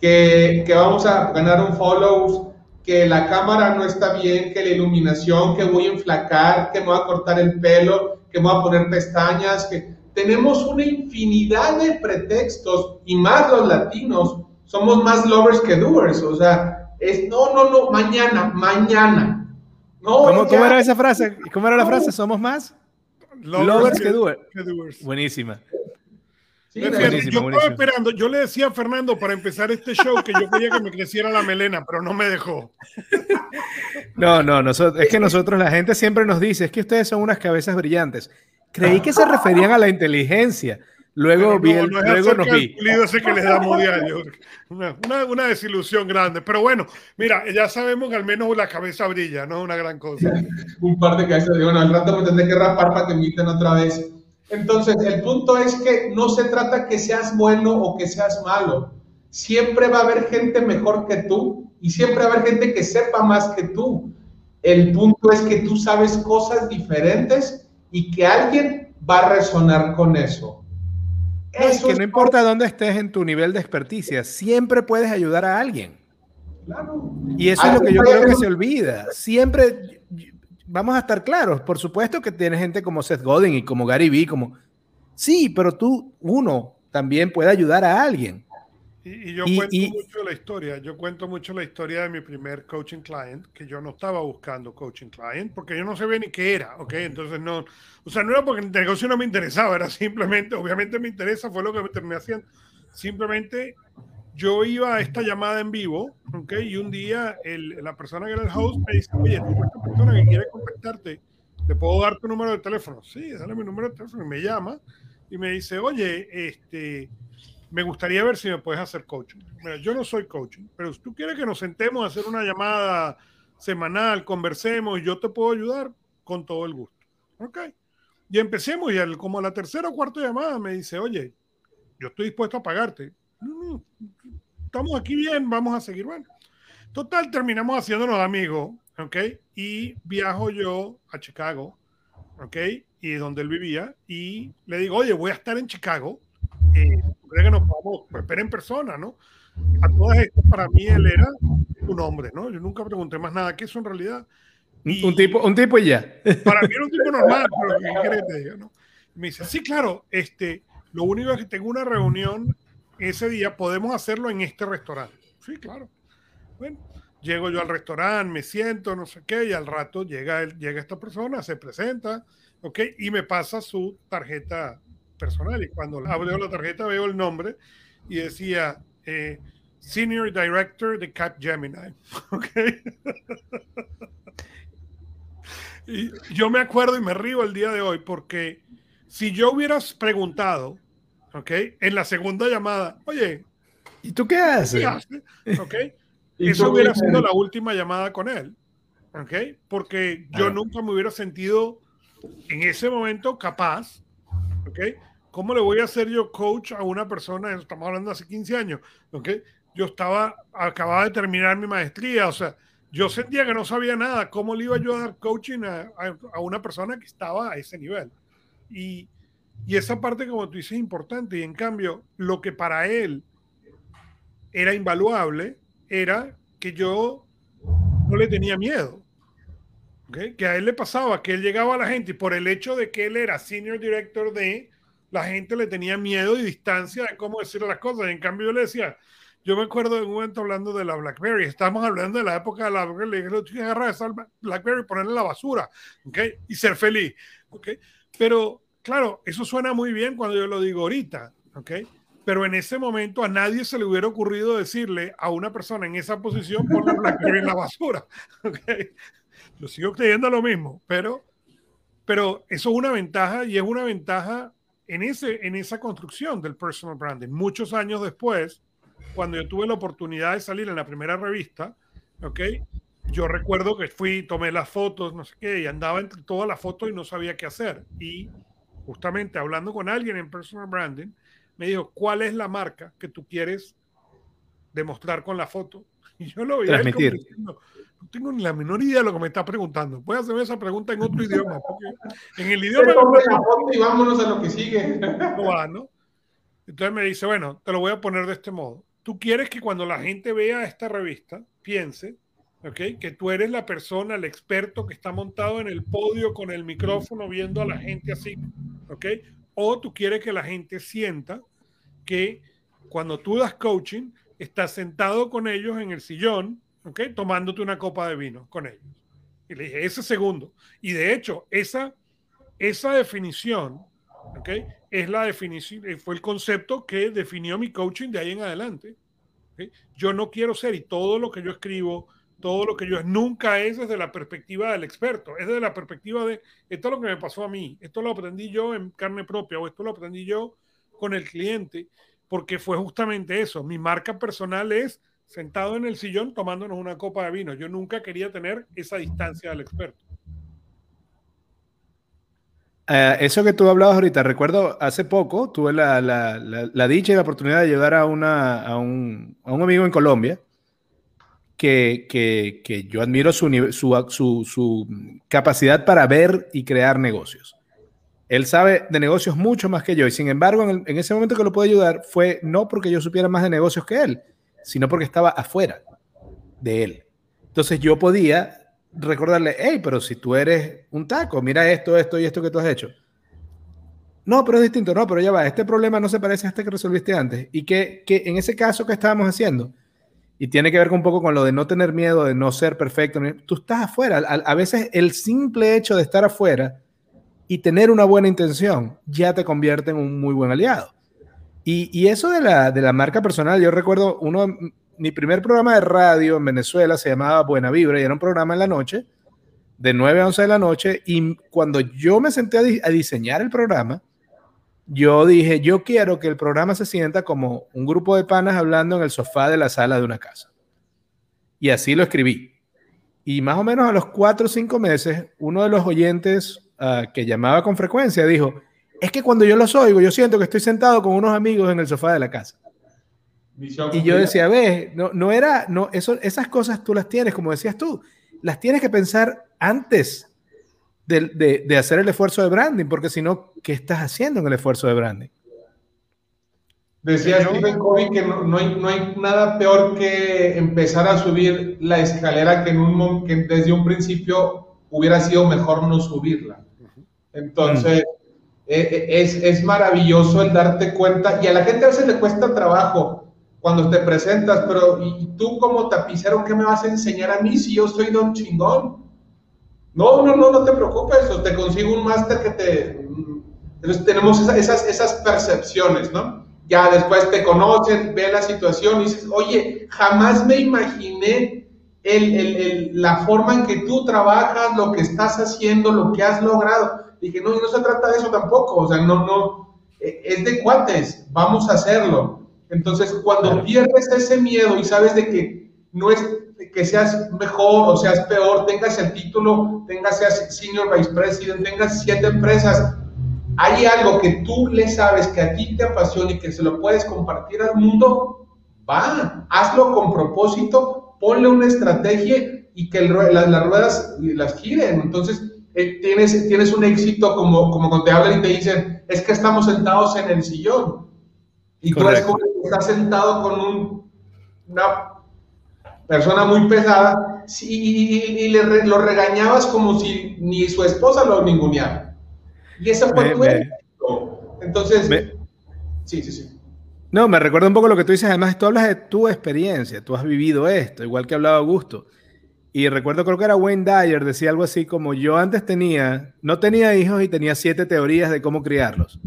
que, que vamos a ganar un follow, que la cámara no está bien, que la iluminación, que voy a enflacar, que me voy a cortar el pelo, que me voy a poner pestañas, que tenemos una infinidad de pretextos y más los latinos somos más lovers que doers, o sea, es no, no, no, mañana, mañana. No, ¿Cómo, era esa frase? ¿Cómo era la frase? ¿Somos más? Lovers, que, doers. Buenísima. yo estaba esperando, yo le decía a Fernando para empezar este show que yo quería que me creciera la melena, pero no me dejó. No, no, nosotros, es que nosotros, la gente siempre nos dice, es que ustedes son unas cabezas brillantes. Creí que se referían a la inteligencia. Luego, vi el, luego nos vi. ese que les damos diario. Una, una, desilusión grande. Pero bueno, mira, ya sabemos que al menos la cabeza brilla, no es una gran cosa. Un par de cabezas. Bueno, al rato me tendré que rapar para que me inviten otra vez. Entonces, el punto es que no se trata que seas bueno o que seas malo. Siempre va a haber gente mejor que tú y siempre va a haber gente que sepa más que tú. El punto es que tú sabes cosas diferentes y que alguien va a resonar con eso. Es que no importa dónde estés en tu nivel de experticia, siempre puedes ayudar a alguien. Claro. Y eso es lo que yo creo que se olvida. Siempre vamos a estar claros. Por supuesto que tienes gente como Seth Godin y como Gary Vee, como sí, pero tú, uno, también puede ayudar a alguien. Y, yo cuento mucho la historia, yo cuento mucho la historia de mi primer coaching client, que yo no estaba buscando coaching client, porque yo no sabía ni qué era, ¿ok? Entonces no, o sea, no era porque el negocio no me interesaba, era simplemente, obviamente me interesa, fue lo que me terminé haciendo. Simplemente yo iba a esta llamada en vivo, ¿ok? Y un día el, la persona que era el host me dice, oye, esta persona que quiere contactarte, ¿le puedo dar tu número de teléfono? Sí, dale mi número de teléfono y me llama y me dice, oye, este me gustaría ver si me puedes hacer coaching. Yo no soy coaching, pero si tú quieres que nos sentemos a hacer una llamada semanal, conversemos y yo te puedo ayudar, con todo el gusto. Ok. Y empecemos y él, como a la tercera o cuarta llamada me dice, oye, yo estoy dispuesto a pagarte. estamos aquí bien, vamos a seguir. Bueno, total, terminamos haciéndonos amigos, ¿ok? Y viajo yo a Chicago, ¿ok? Y donde él vivía, y le digo, oye, voy a estar en Chicago. Eh, que nos pues, ver en persona, ¿no? A todas estas, para mí él era un hombre, ¿no? Yo nunca pregunté más nada que eso en realidad. un tipo, un tipo y ya. Para mí era un tipo normal, pero ¿qué quieres te diga, no? Me dice, sí, claro, este, lo único es que tengo una reunión ese día, podemos hacerlo en este restaurante. Sí, claro. Bueno, llego yo al restaurante, me siento, no sé qué, y al rato llega, llega esta persona, se presenta, ¿ok? Y me pasa su tarjeta personal. Y cuando abro la tarjeta veo el nombre y decía eh, Senior Director de Cap Gemini. <laughs> <laughs> y yo me acuerdo y me río el día de hoy porque si yo hubieras preguntado, ¿ok? En la segunda llamada, oye, ¿y tú qué haces? ¿Ok? <laughs> Eso hubiera sido la última llamada con él. ¿Ok? Porque yo nunca me hubiera sentido en ese momento capaz ¿ok? ¿Cómo le voy a hacer yo coach a una persona? Estamos hablando hace 15 años, ¿ok? Yo estaba, acababa de terminar mi maestría, o sea, yo sentía que no sabía nada. ¿Cómo le iba yo a dar coaching a, a, una persona que estaba a ese nivel? Y, y esa parte, como tú dices, es importante. Y en cambio, lo que para él era invaluable era que yo no le tenía miedo. Que a él le pasaba que él llegaba a la gente y por el hecho de que él era senior director de, la gente le tenía miedo y distancia de cómo decir las cosas. Y en cambio yo le decía, yo me acuerdo de un momento hablando de la BlackBerry, estamos hablando de la época de la BlackBerry, le dije, agarrar esa BlackBerry y ponerla en la basura, ¿ok? Y ser feliz, ¿ok? Pero claro, eso suena muy bien cuando yo lo digo ahorita, ¿ok? Pero en ese momento a nadie se le hubiera ocurrido decirle a una persona en esa posición, pon la BlackBerry en la basura, <laughs> ¿ok? Yo sigo creyendo lo mismo, pero Pero eso es una ventaja y es una ventaja en, ese, en esa construcción del personal branding. Muchos años después, cuando yo tuve la oportunidad de salir en la primera revista, ¿ok? Yo recuerdo que fui, tomé las fotos, no sé qué, y andaba entre todas las fotos y no sabía qué hacer. Y justamente hablando con alguien en personal branding, me dijo, ¿cuál es la marca que tú quieres demostrar con la foto? Y yo lo veía Transmitir. no tengo ni la menor idea de lo que me está preguntando. Puedes hacerme esa pregunta en otro idioma. En el idioma... y vámonos a lo que sigue. <laughs> No va, ¿no? Entonces me dice, bueno, te lo voy a poner de este modo. Tú quieres que cuando la gente vea esta revista, piense, ¿ok? Que tú eres la persona, el experto que está montado en el podio con el micrófono viendo a la gente así, ¿ok? O tú quieres que la gente sienta que cuando tú das coaching, estás sentado con ellos en el sillón, ¿ok? Tomándote una copa de vino con ellos. Y le dije, ese segundo. Y de hecho, esa, esa definición, ¿ok? Es la definición, eh, fue el concepto que definió mi coaching de ahí en adelante. ¿ok? Yo no quiero ser, y todo lo que yo escribo, todo lo que yo es, nunca es desde la perspectiva del experto, es desde la perspectiva de, esto es lo que me pasó a mí, esto lo aprendí yo en carne propia, o esto lo aprendí yo con el cliente, porque fue justamente eso. Mi marca personal es sentado en el sillón tomándonos una copa de vino. Yo nunca quería tener esa distancia del experto. Uh, eso que tú hablabas ahorita, recuerdo hace poco tuve la, dicha y la oportunidad de ayudar a, un, amigo en Colombia que, yo admiro su, su, capacidad para ver y crear negocios. Él sabe de negocios mucho más que yo y sin embargo en, ese momento que lo pude ayudar fue no porque yo supiera más de negocios que él, sino porque estaba afuera de él. Entonces yo podía recordarle, hey, pero si tú eres un taco, mira esto, esto y esto que tú has hecho. No, pero es distinto, no, pero ya va, este problema no se parece a este que resolviste antes. Y que, que en ese caso que estábamos haciendo, y tiene que ver un poco con lo de no tener miedo, de no ser perfecto, tú estás afuera. A veces el simple hecho de estar afuera y tener una buena intención ya te convierte en un muy buen aliado. Y, y eso de la, de la marca personal, yo recuerdo uno, mi primer programa de radio en Venezuela se llamaba Buena Vibra y era un programa en la noche, de 9 a 11 de la noche. Y cuando yo me senté a, a, diseñar el programa, yo dije, yo quiero que el programa se sienta como un grupo de panas hablando en el sofá de la sala de una casa. Y así lo escribí. Y más o menos a los 4 o 5 meses, uno de los oyentes uh, que llamaba con frecuencia dijo, es que cuando yo los oigo, yo siento que estoy sentado con unos amigos en el sofá de la casa. Y yo decía, ve, no, no era, no, eso, esas cosas tú las tienes, como decías tú, las tienes que pensar antes de, de, de hacer el esfuerzo de branding, porque si no, ¿qué estás haciendo en el esfuerzo de branding? Decía Stephen Covey que no, no, hay, no, hay, nada peor que empezar a subir la escalera que, en un, que desde un principio hubiera sido mejor no subirla. Entonces, mm. es, es maravilloso el darte cuenta, y a la gente a veces le cuesta trabajo cuando te presentas, pero ¿y tú como tapicero qué me vas a enseñar a mí si yo soy don chingón? No, no, no, no te preocupes, te consigo un máster que te... Entonces tenemos esas, esas, esas percepciones, ¿no? Ya después te conocen, ven la situación y dices, oye, jamás me imaginé el, el, el, la forma en que tú trabajas, lo que estás haciendo, lo que has logrado. Dije, no, no se trata de eso tampoco, o sea, no, no, e, es de cuates, vamos a hacerlo. Entonces, cuando claro. pierdes ese miedo y sabes de que no es que seas mejor o seas peor, tengas el título, tengas seas senior vice president, tengas siete empresas, hay algo que tú le sabes que a ti te apasiona y que se lo puedes compartir al mundo, va, hazlo con propósito, ponle una estrategia y que el, las, las, ruedas las giren. Entonces, eh, tienes, tienes un éxito como, como cuando te hablan y te dicen, es que estamos sentados en el sillón. Y Correcto. tú eres estás sentado con un, una persona muy pesada y, y le re, lo regañabas como si ni su esposa lo ninguneara. Y eso fue tu éxito. Entonces, me, sí, sí, sí. No, me recuerda un poco lo que tú dices. Además, tú hablas de tu experiencia. Tú has vivido esto, igual que hablaba Augusto. Y recuerdo, creo que era Wayne Dyer, decía algo así como yo antes tenía, no tenía hijos y tenía siete teorías de cómo criarlos.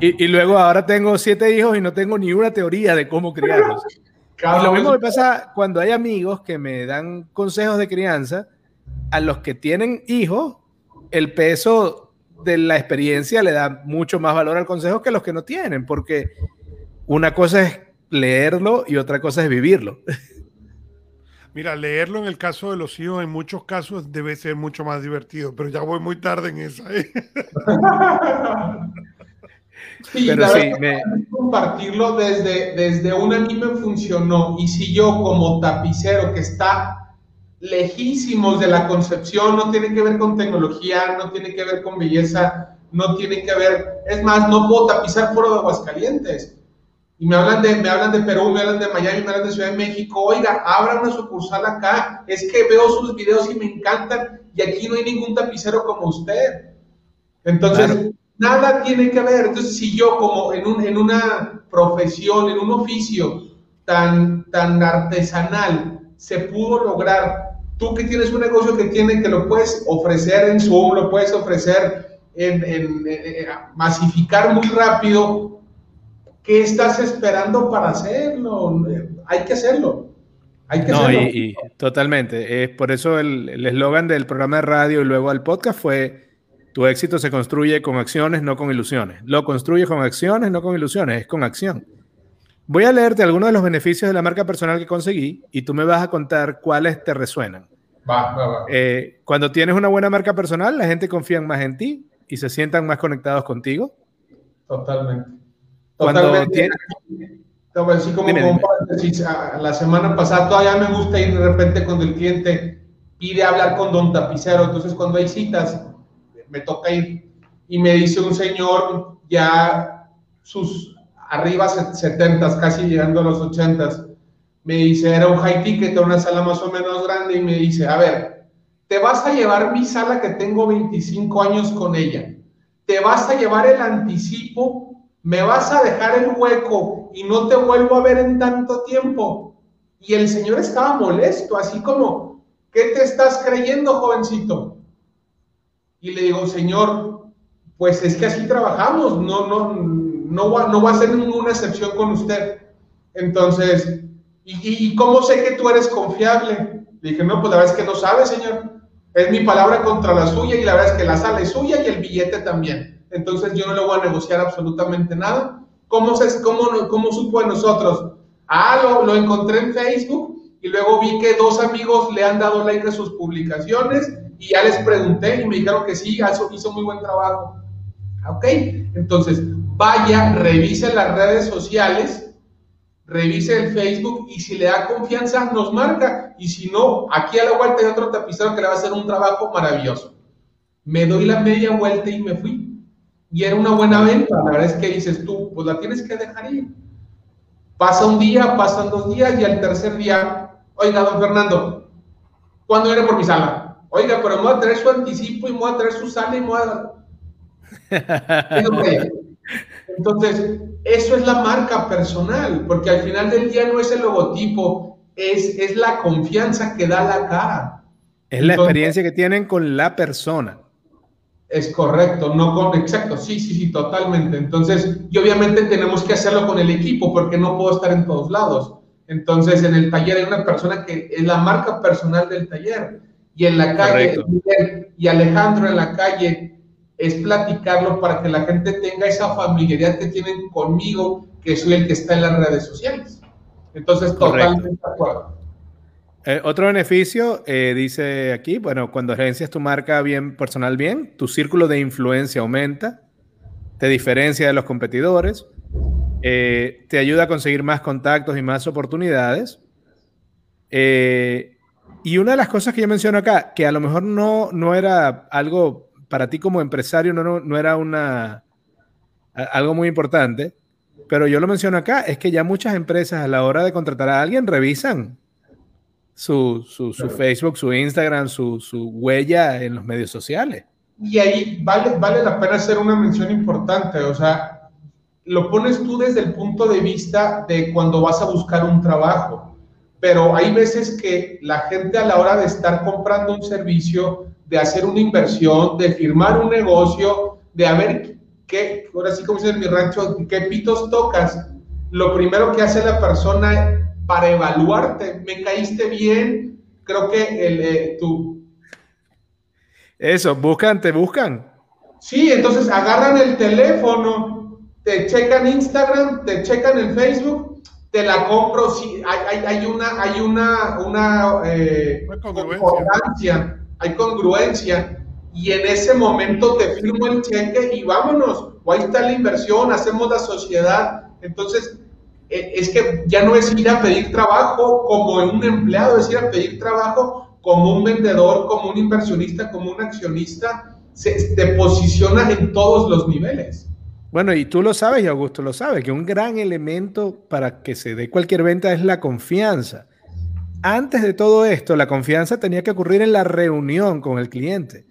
Y, luego ahora tengo siete hijos y no tengo ni una teoría de cómo criarlos. Lo mismo me pasa cuando hay amigos que me dan consejos de crianza a los que tienen hijos el peso de la experiencia le da mucho más valor al consejo que los que no tienen, porque una cosa es leerlo y otra cosa es vivirlo. Mira, leerlo en el caso de los hijos, en muchos casos debe ser mucho más divertido, pero ya voy muy tarde en esa. ¿eh? <laughs> Sí, pero sí, compartirlo desde, desde una a mí me funcionó. Y si yo como tapicero que está lejísimos de la concepción, no tiene que ver con tecnología, no tiene que ver con belleza, no tiene que ver, es más, no puedo tapizar foro de Aguascalientes. Y me hablan de, me hablan de Perú, me hablan de Miami, me hablan de Ciudad de México. Oiga, abran una sucursal acá. Es que veo sus videos y me encantan. Y aquí no hay ningún tapicero como usted. Entonces, Nada tiene que ver. Entonces, si yo como en, un, en una profesión, en un oficio tan, tan artesanal, se pudo lograr, tú que tienes un negocio que tiene, que lo puedes ofrecer en Zoom, lo puedes ofrecer en, en, masificar muy rápido, ¿qué estás esperando para hacerlo? Hay que hacerlo. Hay que no, hacerlo. Y, totalmente. Es por eso el eslogan del programa de radio y luego al podcast fue tu éxito se construye con acciones, no con ilusiones. Lo construyes con acciones, no con ilusiones, es con acción. Voy a leerte algunos de los beneficios de la marca personal que conseguí y tú me vas a contar cuáles te resuenan. Va, va, va. Eh, cuando tienes una buena marca personal, la gente confía más en ti y se sientan más conectados contigo. Totalmente. Cuando tienes... Así como, la semana pasada todavía me gusta ir de repente cuando el cliente pide hablar con don tapicero, entonces cuando hay citas, me toca ir. Y me dice un señor ya sus arriba 70, casi llegando a los 80, me dice, era un high ticket, una sala más o menos grande, y me dice, a ver, te vas a llevar mi sala que tengo 25 años con ella, te vas a llevar el anticipo, me vas a dejar el hueco y no te vuelvo a ver en tanto tiempo. Y el señor estaba molesto, así como, ¿qué te estás creyendo, jovencito? y le digo, Señor, pues es que así trabajamos, no, no, no, va, no va a ser ninguna excepción con usted. Entonces, ¿y, cómo sé que tú eres confiable? Le dije, no, pues la verdad es que no sabe, Señor. Es mi palabra contra la suya y la verdad es que la sala es suya y el billete también. Entonces yo no le voy a negociar absolutamente nada. ¿Cómo, se, cómo, cómo supo de nosotros? Ah, lo, encontré en Facebook y luego vi que dos amigos le han dado like a sus publicaciones y ya les pregunté y me dijeron que sí, hizo, hizo muy buen trabajo. ¿Ok? Entonces, vaya, revise las redes sociales, revise el Facebook y si le da confianza, nos marca. Y si no, aquí a la vuelta hay otro tapicero que le va a hacer un trabajo maravilloso. Me doy la media vuelta y me fui. Y era una buena venta. La verdad es que dices tú, pues la tienes que dejar ir. Pasa un día, pasan dos días y al tercer día, oiga, don Fernando, ¿cuándo viene por mi sala? Oiga, pero me voy a traer su anticipo y me voy a traer su sala y me voy a... <laughs> Entonces, eso es la marca personal, porque al final del día no es el logotipo, es, es la confianza que da la cara. Es la experiencia que tienen con la persona. Es correcto, no con, exacto, sí, sí, sí, totalmente. Entonces, y obviamente tenemos que hacerlo con el equipo, porque no puedo estar en todos lados. Entonces, en el taller hay una persona que es la marca personal del taller y en la calle, y Alejandro en la calle, es platicarlo para que la gente tenga esa familiaridad que tienen conmigo, que soy el que está en las redes sociales. Entonces, totalmente de acuerdo. Eh, otro beneficio, eh, dice aquí, bueno, cuando agencias tu marca bien personal bien, tu círculo de influencia aumenta, te diferencia de los competidores, eh, te ayuda a conseguir más contactos y más oportunidades. Y una de las cosas que yo menciono acá, que a lo mejor no, no era algo para ti como empresario, no, no, era una, algo muy importante, pero yo lo menciono acá, es que ya muchas empresas a la hora de contratar a alguien revisan su, su, su Facebook, su Instagram, su, su, huella en los medios sociales. Y ahí vale, vale la pena hacer una mención importante, o sea, lo pones tú desde el punto de vista de cuando vas a buscar un trabajo pero hay veces que la gente a la hora de estar comprando un servicio, de hacer una inversión, de firmar un negocio, de a ver qué, ahora sí como dice en mi rancho, qué pitos tocas, lo primero que hace la persona para evaluarte, me caíste bien, creo que el, eh, tú... Eso, buscan, te buscan. Sí, entonces agarran el teléfono, te checan Instagram, te checan el Facebook, te la compro. Sí, hay, hay, una, hay una, una eh, congruencia. hay congruencia. Y en ese momento te firmo el cheque y vámonos. O ahí está la inversión, hacemos la sociedad. Entonces, es que ya no es ir a pedir trabajo como un empleado, es ir a pedir trabajo como un vendedor, como un inversionista, como un accionista, se, te posiciona en todos los niveles. Bueno, y tú lo sabes y Augusto lo sabe, que un gran elemento para que se dé cualquier venta es la confianza. Antes de todo esto, la confianza tenía que ocurrir en la reunión con el cliente.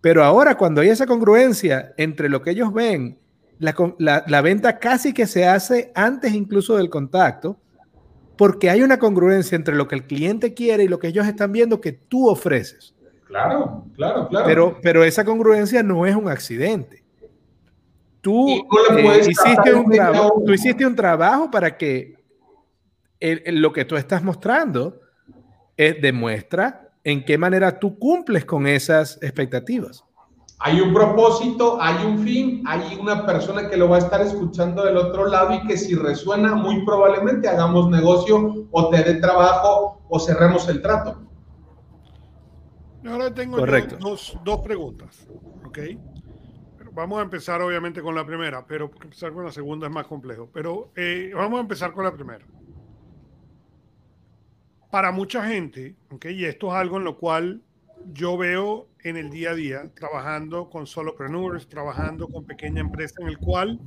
Pero ahora, cuando hay esa congruencia entre lo que ellos ven, la, la venta casi que se hace antes incluso del contacto, porque hay una congruencia entre lo que el cliente quiere y lo que ellos están viendo que tú ofreces. Claro, claro, claro. Pero, pero esa congruencia no es un accidente. Tú, eh, hiciste, un trabajo, tú hiciste un trabajo para que lo que tú estás mostrando eh, demuestra en qué manera tú cumples con esas expectativas. Hay un propósito, hay un fin, hay una persona que lo va a estar escuchando del otro lado y que si resuena, muy probablemente hagamos negocio o te dé trabajo o cerremos el trato. Ahora tengo dos, dos, preguntas, ¿ok? vamos a empezar obviamente con la primera, pero empezar con la segunda es más complejo. Pero eh, vamos a empezar con la primera. Para mucha gente, ¿ok? Y esto es algo en lo cual yo veo en el día a día, trabajando con solopreneurs, trabajando con pequeña empresa, en el cual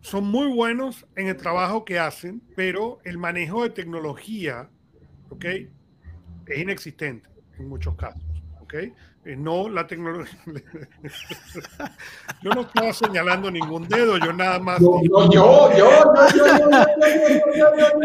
son muy buenos en el trabajo que hacen, pero el manejo de tecnología, ¿ok? Es inexistente en muchos casos, ¿ok? Eh, no la tecnología. yo no estaba señalando ningún dedo, yo nada más. Yo, yo, yo,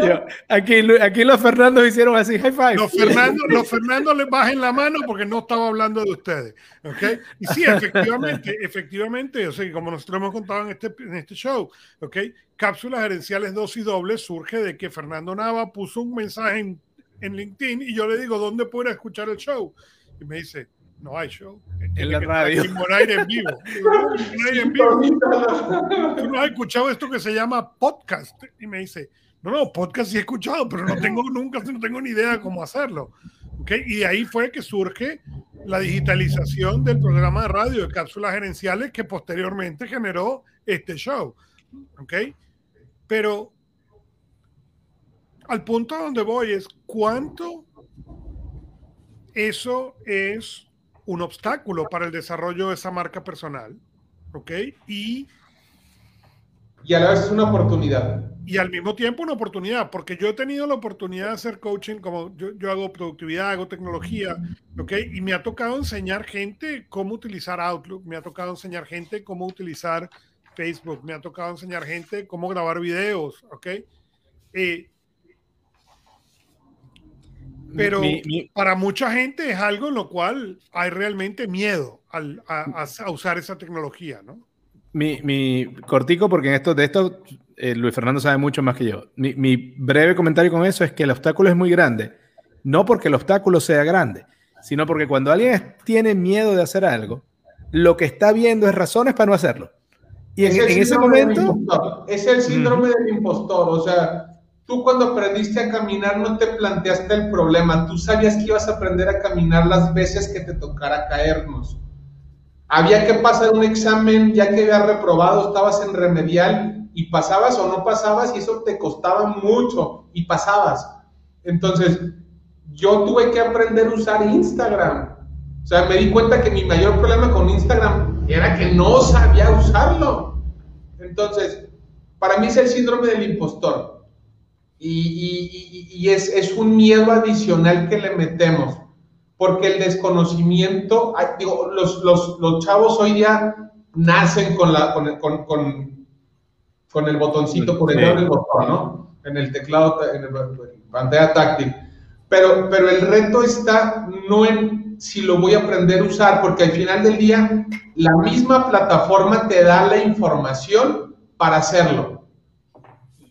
yo, Aquí, aquí los Fernandos hicieron así, high five. Los Fernando, los Fernando les bajen la mano porque no estaba hablando de ustedes. ¿ok? Y sí, efectivamente, efectivamente, yo sé, como nosotros hemos contado en este, en este show, ¿ok? Cápsulas gerenciales dosis doble surge de que Fernando Nava puso un mensaje en, en LinkedIn y yo le digo, ¿dónde puedo escuchar el show? Y me dice, no hay show. En la radio. aire en vivo. <laughs> en vivo. Tú no has escuchado esto que se llama podcast. Y me dice, no, no, podcast sí he escuchado, pero no tengo <laughs> nunca, no tengo ni idea de cómo hacerlo. ¿Okay? Y ahí fue que surge la digitalización del programa de radio de cápsulas gerenciales que posteriormente generó este show. ¿Ok? Pero al punto a donde voy es cuánto eso es un obstáculo para el desarrollo de esa marca personal. ¿Ok? Y, y a la vez es una oportunidad. Y al mismo tiempo una oportunidad, porque yo he tenido la oportunidad de hacer coaching, como yo, yo hago productividad, hago tecnología, ¿ok? Y me ha tocado enseñar gente cómo utilizar Outlook, me ha tocado enseñar gente cómo utilizar Facebook, me ha tocado enseñar gente cómo grabar videos, ¿ok? Eh, pero para mucha gente es algo en lo cual hay realmente miedo a, usar esa tecnología, ¿no? Mi, cortico, porque en esto, de esto eh, Luis Fernando sabe mucho más que yo. Mi, mi, breve comentario con eso es que el obstáculo es muy grande. No porque el obstáculo sea grande, sino porque cuando alguien tiene miedo de hacer algo, lo que está viendo es razones para no hacerlo. Y en, ese momento... Es el síndrome del impostor. O sea, Tú cuando aprendiste a caminar no te planteaste el problema, tú sabías que ibas a aprender a caminar las veces que te tocara caernos. Había que pasar un examen ya que había reprobado, estabas en remedial y pasabas o no pasabas y eso te costaba mucho y pasabas. Entonces, yo tuve que aprender a usar Instagram. O sea, me di cuenta que mi mayor problema con Instagram era que no sabía usarlo. Entonces, para mí es el síndrome del impostor y, es, un miedo adicional que le metemos, porque el desconocimiento, digo, los, chavos hoy día nacen con, la, con, con, el botoncito, por el botón, ¿no? En el teclado, en la pantalla táctil. Pero, pero el reto está no en si lo voy a aprender a usar, porque al final del día la misma plataforma te da la información para hacerlo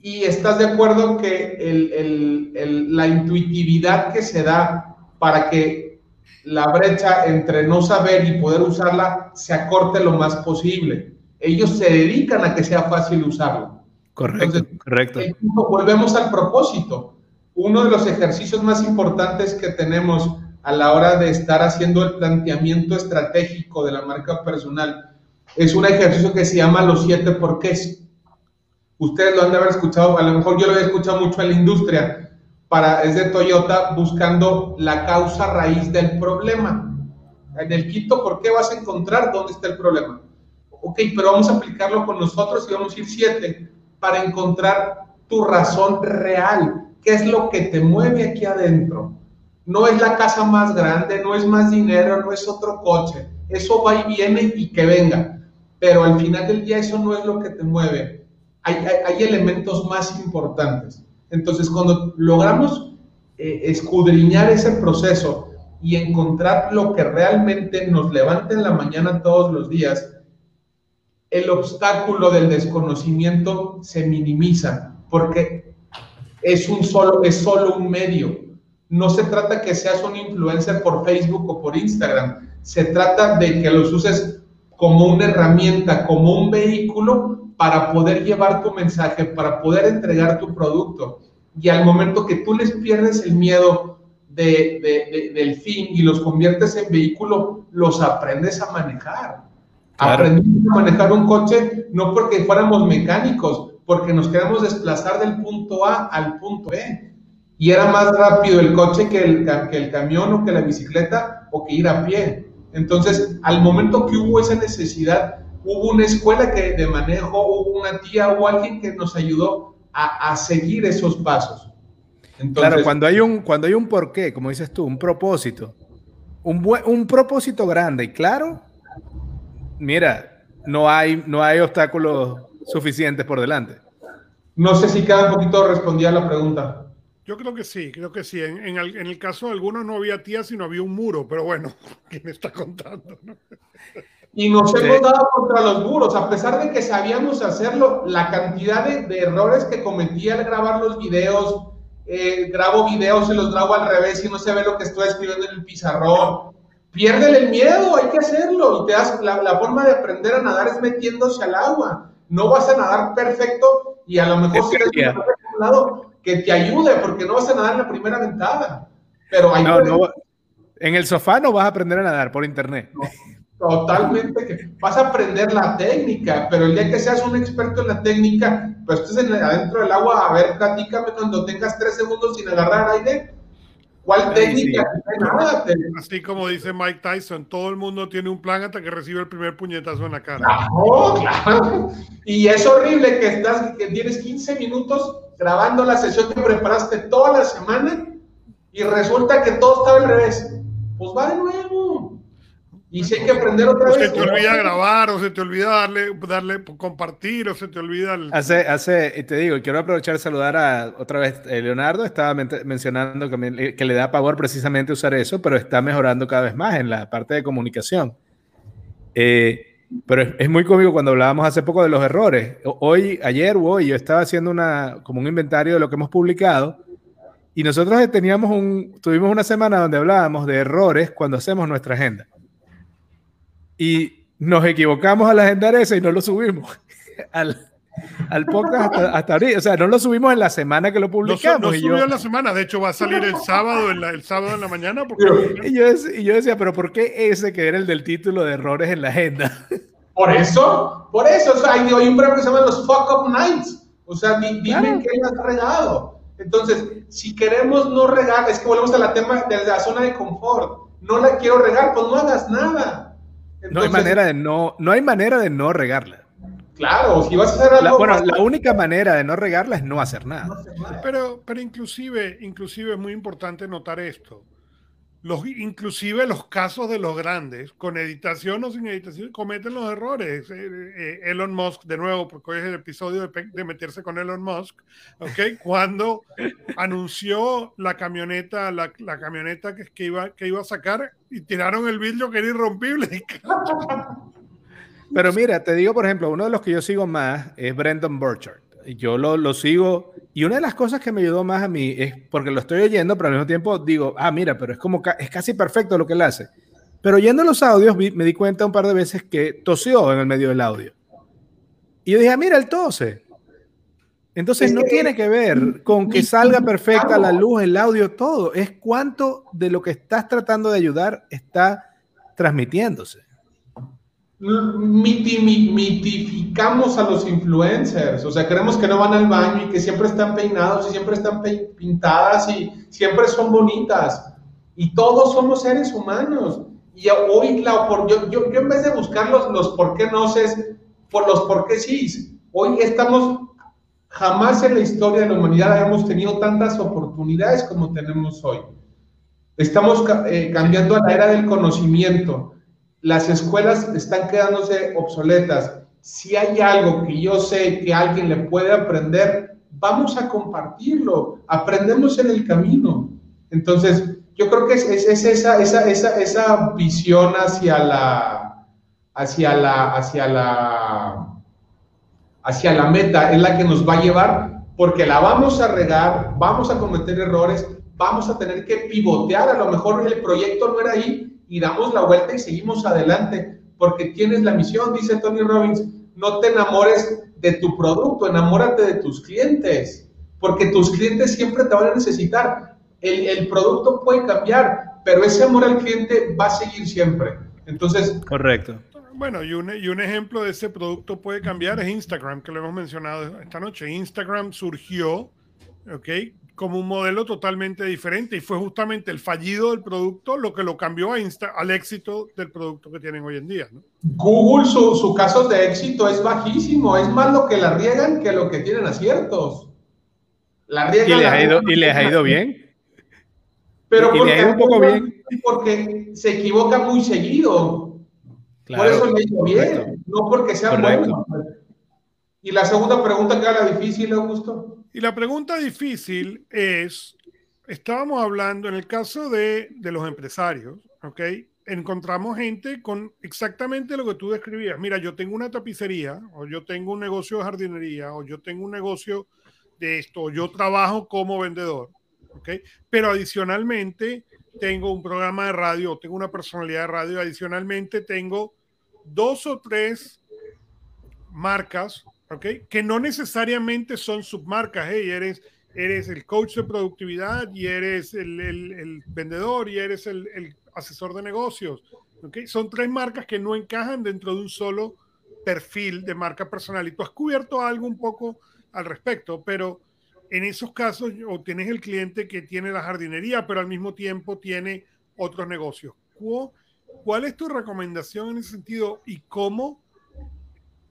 y estás de acuerdo que la intuitividad que se da para que la brecha entre no saber y poder usarla se acorte lo más posible. Ellos se dedican a que sea fácil usarlo. Correcto, correcto. Volvemos al propósito. Uno de los ejercicios más importantes que tenemos a la hora de estar haciendo el planteamiento estratégico de la marca personal es un ejercicio que se llama los siete porqués. Ustedes lo han de haber escuchado, a lo mejor yo lo he escuchado mucho en la industria, para, es de Toyota buscando la causa raíz del problema. En el quinto por qué vas a encontrar dónde está el problema. Ok, pero vamos a aplicarlo con nosotros y vamos a ir siete para encontrar tu razón real. ¿Qué es lo que te mueve aquí adentro? No es la casa más grande, no es más dinero, no es otro coche. Eso va y viene y que venga. Pero al final del día eso no es lo que te mueve. Hay, elementos más importantes. Entonces, cuando logramos eh, escudriñar ese proceso y encontrar lo que realmente nos levanta en la mañana todos los días, el obstáculo del desconocimiento se minimiza porque es un solo, es solo un medio. No se trata que seas un influencer por Facebook o por Instagram. Se trata de que los uses como una herramienta, como un vehículo para poder llevar tu mensaje, para poder entregar tu producto. Y al momento que tú les pierdes el miedo del fin y los conviertes en vehículo, los aprendes a manejar. Aprendimos a manejar un coche no porque fuéramos mecánicos, porque nos queremos desplazar del punto A al punto B. Y era más rápido el coche que el, que el camión o que la bicicleta o que ir a pie. Entonces, al momento que hubo esa necesidad, hubo una escuela que de manejo, hubo una tía o alguien que nos ayudó a, a seguir esos pasos. claro, cuando hay, un, cuando hay un porqué, como dices tú, un propósito, un, un propósito grande y claro, mira, no hay, no hay obstáculos suficientes por delante. No sé si cada poquito respondía a la pregunta. Yo creo que sí, creo que sí. En, el, caso de algunos no había tías, sino había un muro, pero bueno, <laughs> ¿quién está contando? Y nos hemos dado contra los muros, a pesar de que sabíamos hacerlo, la cantidad de, errores que cometí al grabar los videos, eh, grabo videos y los grabo al revés y no se ve lo que estoy escribiendo en el pizarrón, Piérdele el miedo, hay que hacerlo. Y te das, la, forma de aprender a nadar es metiéndose al agua. No vas a nadar perfecto y a lo mejor si eres un lado que te ayude, porque no vas a nadar en la primera ventada. Pero hay en el sofá no vas a aprender a nadar por internet. Totalmente. Que vas a aprender la técnica, pero el día que seas un experto en la técnica, pues estés adentro del agua, a ver, platícame cuando tengas tres segundos sin agarrar aire ¿Cuál técnica? Así como dice Mike Tyson, todo el mundo tiene un plan hasta que recibe el primer puñetazo en la cara. Claro, Y es horrible que estás, que tienes 15 minutos grabando la sesión que preparaste toda la semana y resulta que todo estaba al revés. Pues va de nuevo. Y si hay que aprender otra vez. Se te olvida grabar, o se te olvida darle, darle compartir, o se te olvida. Hace, hace, te digo, quiero aprovechar y saludar a otra vez eh, Leonardo. Estaba mencionando que, que le da pavor precisamente usar eso, pero está mejorando cada vez más en la parte de comunicación. Eh, pero es, muy cómico cuando hablábamos hace poco de los errores. Hoy, ayer o hoy, yo estaba haciendo una, como un inventario de lo que hemos publicado. Y nosotros teníamos un, tuvimos una semana donde hablábamos de errores cuando hacemos nuestra agenda y nos equivocamos al agendar ese y no lo subimos <laughs> al, al podcast hasta, ahorita. O sea, no lo subimos en la semana que lo publicamos. No, subió en la semana, de hecho va a salir el sábado en la, el sábado en la mañana. Y, yo, y, yo, decía, pero ¿por qué ese que era el del título de errores en la agenda? <laughs> Por eso, por eso, o sea, hay, un premio que se llama los fuck up nights. O sea, dime qué has regado. Entonces, si queremos no regar, es que volvemos a la tema de la zona de confort. No la quiero regar, pues no hagas nada no hay manera de no, no hay manera de no regarla. Claro, si vas a hacer algo. bueno, la única manera de no regarla es no hacer nada. Pero, pero inclusive, inclusive es muy importante notar esto. Los, inclusive los casos de los grandes, con editación o sin editación, cometen los errores. Eh, eh, Elon Musk, de nuevo, porque hoy es el episodio de, meterse con Elon Musk, ¿ok? Cuando anunció la camioneta, la, la camioneta que, que, iba, que iba a sacar y tiraron el vidrio que era irrompible. Pero mira, te digo, por ejemplo, uno de los que yo sigo más es Brendan Burchard. Yo lo, lo, sigo. Y una de las cosas que me ayudó más a mí es porque lo estoy oyendo, pero al mismo tiempo digo, ah, mira, pero es como es casi perfecto lo que él hace. Pero oyendo los audios me di cuenta un par de veces que tosió en el medio del audio. Y yo dije, ah, mira, el tose. Entonces no tiene que ver con que salga perfecta la luz, el audio, todo. Es cuánto de lo que estás tratando de ayudar está transmitiéndose. Mitificamos a los influencers, o sea, creemos que no van al baño y que siempre están peinados y siempre están pintadas y siempre son bonitas. Y todos somos seres humanos. Y hoy, la, yo, yo, yo en vez de buscar los, los por qué no sé, por los por qué sí, hoy estamos Jamás en la historia de la humanidad hemos tenido tantas oportunidades como tenemos hoy. Estamos eh, cambiando a la era del conocimiento. Las escuelas están quedándose obsoletas. Si hay algo que yo sé que alguien le puede aprender, vamos a compartirlo. Aprendemos en el camino. Entonces, yo creo que es, es, esa, visión hacia la hacia la meta es la que nos va a llevar porque la vamos a regar, vamos a cometer errores, vamos a tener que pivotear, a lo mejor el proyecto no era ahí y damos la vuelta y seguimos adelante porque tienes la misión, dice Tony Robbins, no te enamores de tu producto, enamórate de tus clientes, porque tus clientes siempre te van a necesitar. El, el producto puede cambiar, pero ese amor al cliente va a seguir siempre. Entonces, correcto. Bueno, y un, y un ejemplo de ese producto puede cambiar es Instagram, que lo hemos mencionado esta noche. Instagram surgió, ¿ok? Como un modelo totalmente diferente y fue justamente el fallido del producto lo que lo cambió a Insta, al éxito del producto que tienen hoy en día. ¿no? Google, su, su caso de éxito es bajísimo, es más lo que la riegan que lo que tienen aciertos. La riegan, ¿Y, les ha ido, ¿Y les ha ido bien? Pero porque, un poco bien. porque se equivoca muy seguido. Por eso le digo bien, no porque sea bueno. Y la segunda pregunta que era difícil, Augusto. Y la pregunta difícil es, estábamos hablando en el caso de, de los empresarios, ¿ok? Encontramos gente con exactamente lo que tú describías. Mira, yo tengo una tapicería, o yo tengo un negocio de jardinería, o yo tengo un negocio de esto, yo trabajo como vendedor, ¿ok? Pero adicionalmente tengo un programa de radio, tengo una personalidad de radio, adicionalmente tengo dos o tres marcas, ¿ok? Que no necesariamente son submarcas, hey, eres, eres el coach de productividad y eres el, el, vendedor y eres el, el, asesor de negocios, ¿ok? Son tres marcas que no encajan dentro de un solo perfil de marca personal y tú has cubierto algo un poco al respecto, pero en esos casos o tienes el cliente que tiene la jardinería, pero al mismo tiempo tiene otros negocios. ¿Cuál es tu recomendación en ese sentido y cómo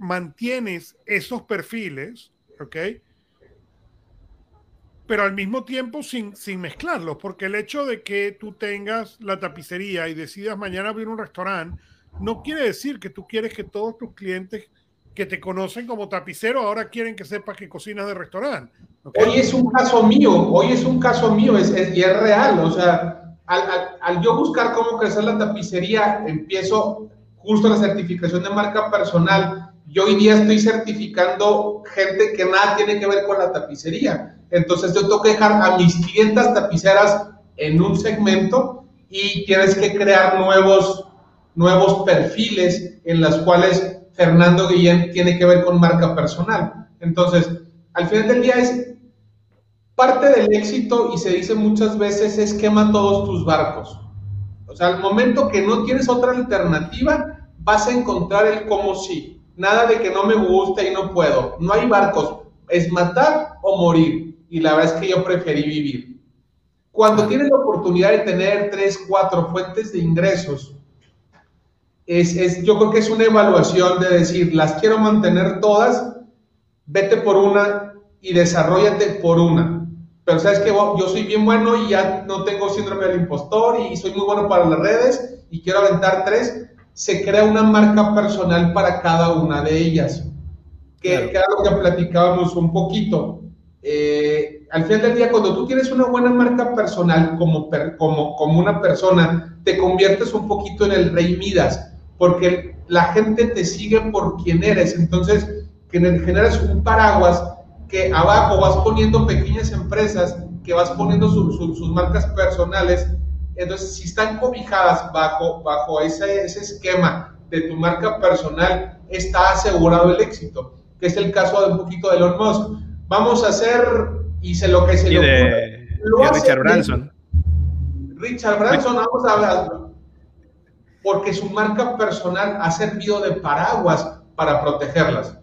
mantienes esos perfiles, ok? Pero al mismo tiempo sin, sin mezclarlos, porque el hecho de que tú tengas la tapicería y decidas mañana abrir un restaurante, no quiere decir que tú quieres que todos tus clientes que te conocen como tapicero ahora quieren que sepas que cocinas de restaurante. Hoy es un caso mío, hoy es un caso mío es, y es real, o sea, al, al, yo buscar cómo crecer la tapicería, empiezo justo la certificación de marca personal. Yo hoy día estoy certificando gente que nada tiene que ver con la tapicería. Entonces yo tengo que dejar a mis clientas tapiceras en un segmento y tienes que crear nuevos, nuevos perfiles en las cuales Fernando Guillén tiene que ver con marca personal. Entonces, al final del día es parte del éxito y se dice muchas veces es quema todos tus barcos. O sea, al momento que no tienes otra alternativa, vas a encontrar el cómo sí. Nada de que no me gusta y no puedo. No hay barcos. Es matar o morir. Y la verdad es que yo preferí vivir. Cuando tienes la oportunidad de tener tres, cuatro fuentes de ingresos, es, yo creo que es una evaluación de decir, las quiero mantener todas, vete por una y desarrollate por una. Pero sabes que yo soy bien bueno y ya no tengo síndrome del impostor y soy muy bueno para las redes y quiero aventar tres, se crea una marca personal para cada una de ellas. Que, que era lo que platicábamos un poquito. Eh, al final del día, cuando tú tienes una buena marca personal como, como, como una persona, te conviertes un poquito en el rey Midas porque la gente te sigue por quien eres. Entonces, generas un paraguas que abajo vas poniendo pequeñas empresas, que vas poniendo sus marcas personales. Entonces, si están cobijadas bajo, bajo ese, ese esquema de tu marca personal, está asegurado el éxito, que es el caso de un poquito de Elon Musk. Vamos a hacer, y se lo que se y de, Richard Branson. Richard Branson, vamos a hablar, porque su marca personal ha servido de paraguas para protegerlas.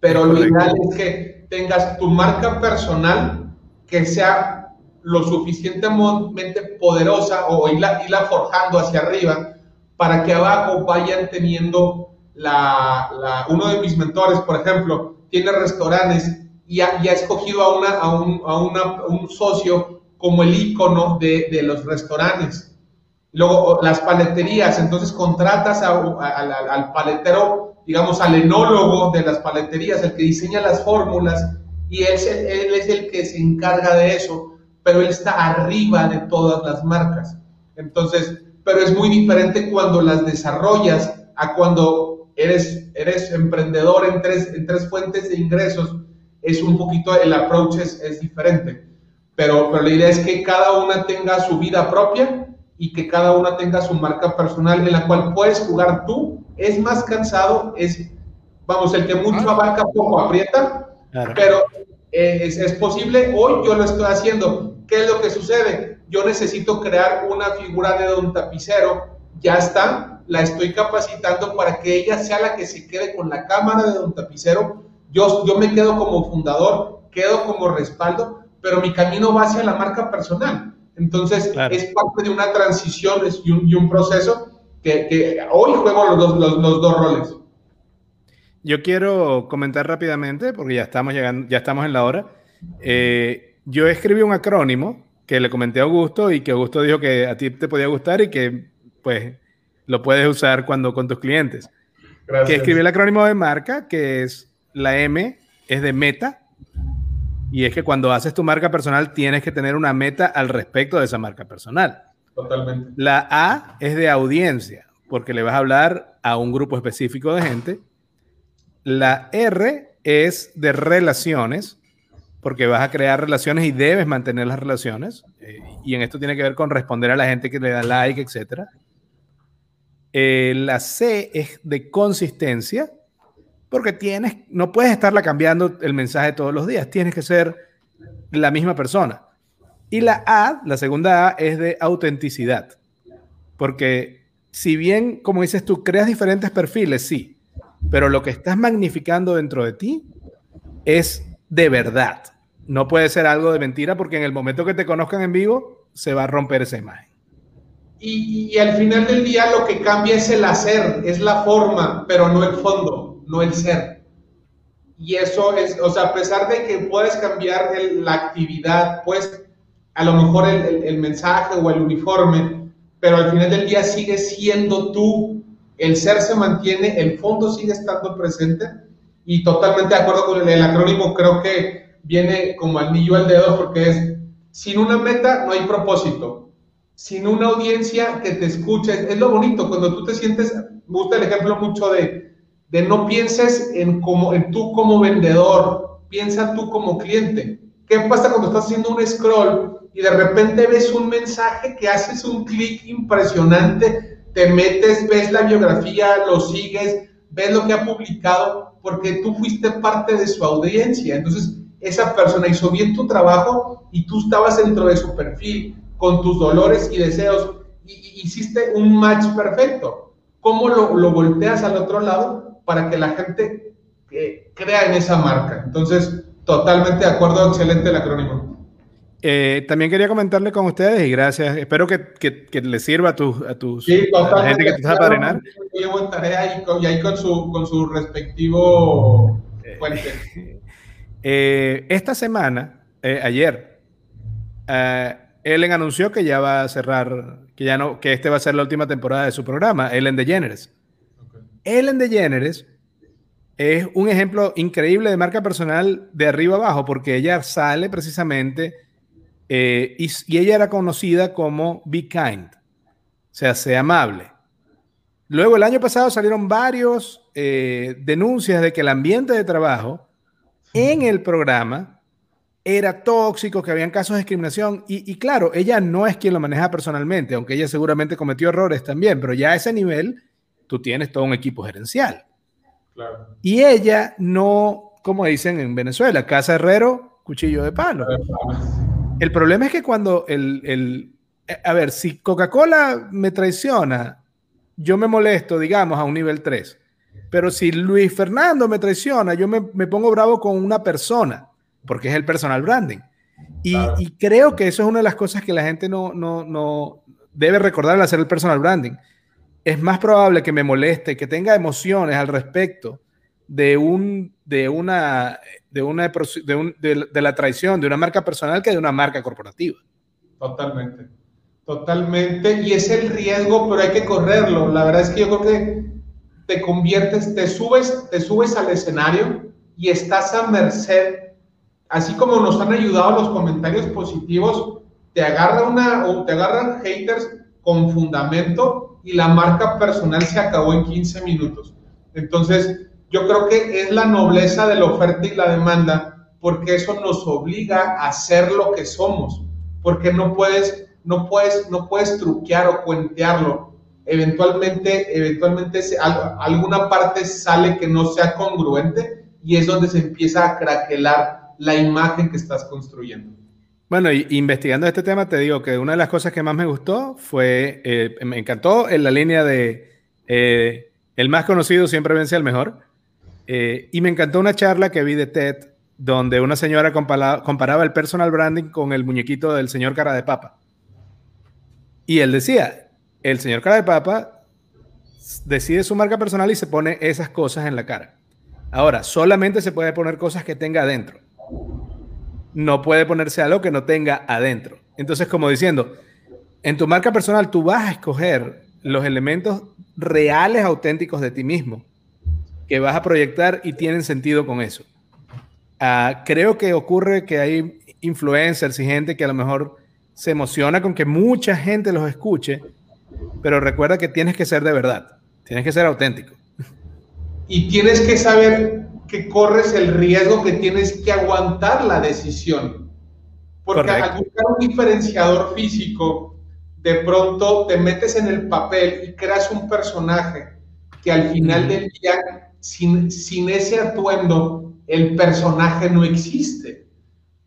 Pero lo ideal es que tengas tu marca personal que sea lo suficientemente poderosa o irla, forjando hacia arriba para que abajo vayan teniendo la, uno de mis mentores, por ejemplo, tiene restaurantes y ha, escogido a, una, a, un, a una, un socio como el icono de, los restaurantes. Luego, las paleterías, entonces contratas al paletero, digamos, al enólogo de las paleterías, el que diseña las fórmulas, y él es el que se encarga de eso, pero él está arriba de todas las marcas. Entonces, pero es muy diferente cuando las desarrollas a cuando eres, eres emprendedor en tres, en tres fuentes de ingresos, es un poquito, el approach es, es diferente. Pero, pero la idea es que cada una tenga su vida propia y que cada una tenga su marca personal en la cual puedes jugar tú. Es más cansado, es, vamos, el que mucho ah. abarca poco aprieta, pero es, es, posible. Hoy yo lo estoy haciendo. ¿Qué es lo que sucede? Yo necesito crear una figura de don tapicero. Ya está, la estoy capacitando para que ella sea la que se quede con la cámara de don tapicero. Yo, yo me quedo como fundador, quedo como respaldo, pero mi camino va hacia la marca personal. Entonces, es parte de una transición y un, proceso que, hoy juego los, los, dos roles. Yo quiero comentar rápidamente, porque ya estamos llegando, ya estamos en la hora. Eh, yo escribí un acrónimo que le comenté a Augusto y que Augusto dijo que a ti te podía gustar y que pues lo puedes usar cuando con tus clientes. Gracias. Que escribí el acrónimo de marca, que es la M, es de meta, y es que cuando haces tu marca personal tienes que tener una meta al respecto de esa marca personal. Totalmente. La A es de audiencia, porque le vas a hablar a un grupo específico de gente. La R es de relaciones, porque vas a crear relaciones y debes mantener las relaciones. Eh, y en esto tiene que ver con responder a la gente que le da like, etc. Eh, la C es de consistencia, porque tienes, no puedes estarla cambiando el mensaje todos los días, tienes que ser la misma persona. Y la A, la segunda A, es de autenticidad, porque si bien, como dices tú, creas diferentes perfiles, sí, pero lo que estás magnificando dentro de ti es de verdad. No puede ser algo de mentira porque en el momento que te conozcan en vivo se va a romper esa imagen. Y, al final del día lo que cambia es el hacer, es la forma, pero no el fondo no el ser. Y eso es, o sea, a pesar de que puedes cambiar la actividad, pues a lo mejor el, mensaje o el uniforme, pero al final del día sigue siendo tú, el ser se mantiene, el fondo sigue estando presente y totalmente de acuerdo con el, acrónimo, creo que viene como anillo al dedo porque es, sin una meta no hay propósito, sin una audiencia que te escuche, es lo bonito, cuando tú te sientes, me gusta el ejemplo mucho de, de no pienses en, como, en tú como vendedor, piensa tú como cliente. ¿Qué pasa cuando estás haciendo un scroll y de repente ves un mensaje que haces un clic impresionante, te metes, ves la biografía, lo sigues, ves lo que ha publicado, porque tú fuiste parte de su audiencia. Entonces, esa persona hizo bien tu trabajo y tú estabas dentro de su perfil con tus dolores y deseos y, hiciste un match perfecto. ¿Cómo lo, lo volteas al otro lado? para que la gente eh, crea en esa marca. Entonces, totalmente de acuerdo, excelente el acrónimo. Eh, también quería comentarle con ustedes y gracias. Espero que, que, les sirva a, tus a, tus, la gente que te está padrinar. Llevo tarea y, ahí con su, con su respectivo fuente. <laughs> Eh, esta semana, ayer, Ellen anunció que ya va a cerrar, que ya no, que este va a ser la última temporada de su programa, Ellen DeGeneres. Ellen DeGeneres es un ejemplo increíble de marca personal de arriba abajo, porque ella sale precisamente eh, y, ella era conocida como Be Kind, o sea, sea amable. Luego, el año pasado salieron varios eh, denuncias de que el ambiente de trabajo en el programa era tóxico, que habían casos de discriminación. Y, claro, ella no es quien lo maneja personalmente, aunque ella seguramente cometió errores también, pero ya a ese nivel tú tienes todo un equipo gerencial. Y ella no, como dicen en Venezuela, casa herrero, cuchillo de palo. El problema es que cuando el, el a ver, si Coca-Cola me traiciona, yo me molesto, digamos, a un nivel 3. Pero si Luis Fernando me traiciona, yo me, me pongo bravo con una persona, porque es el personal branding. Y, y, creo que eso es una de las cosas que la gente no, no, no debe recordar al hacer el personal branding. Es más probable que me moleste, que tenga emociones al respecto de, un, de, una, de, una, de, un, de, de la traición de una marca personal que de una marca corporativa. Totalmente, totalmente. Y es el riesgo, pero hay que correrlo. La verdad es que yo creo que te conviertes, te subes, te subes al escenario y estás a merced, así como nos han ayudado los comentarios positivos, te agarra una o te agarran haters con fundamento y la marca personal se acabó en 15 minutos. Entonces, yo creo que es la nobleza de la oferta y la demanda, porque eso nos obliga a ser lo que somos, porque no puedes, no puedes, no puedes truquear o cuentearlo eventualmente, eventualmente alguna parte sale que no sea congruente y es donde se empieza a craquelar la imagen que estás construyendo. Bueno, y investigando este tema, te digo que una de las cosas que más me gustó fue, eh, me encantó en la línea de eh, el más conocido siempre vence al mejor. Eh, y me encantó una charla que vi de TED donde una señora comparaba el personal branding con el muñequito del señor cara de papa. Y él decía, el señor cara de papa decide su marca personal y se pone esas cosas en la cara. Ahora, solamente se puede poner cosas que tenga adentro. No puede ponerse algo que no tenga adentro. Entonces, como diciendo, en tu marca personal tú vas a escoger los elementos reales, auténticos de ti mismo, que vas a proyectar y tienen sentido con eso. Ah, creo que ocurre que hay influencers y gente que a lo mejor se emociona con que mucha gente los escuche, pero recuerda que tienes que ser de verdad, tienes que ser auténtico. Y tienes que saber que corres el riesgo que tienes que aguantar la decisión. Porque al buscar un diferenciador físico, de pronto te metes en el papel y creas un personaje que al final del día, sin, sin ese atuendo, el personaje no existe.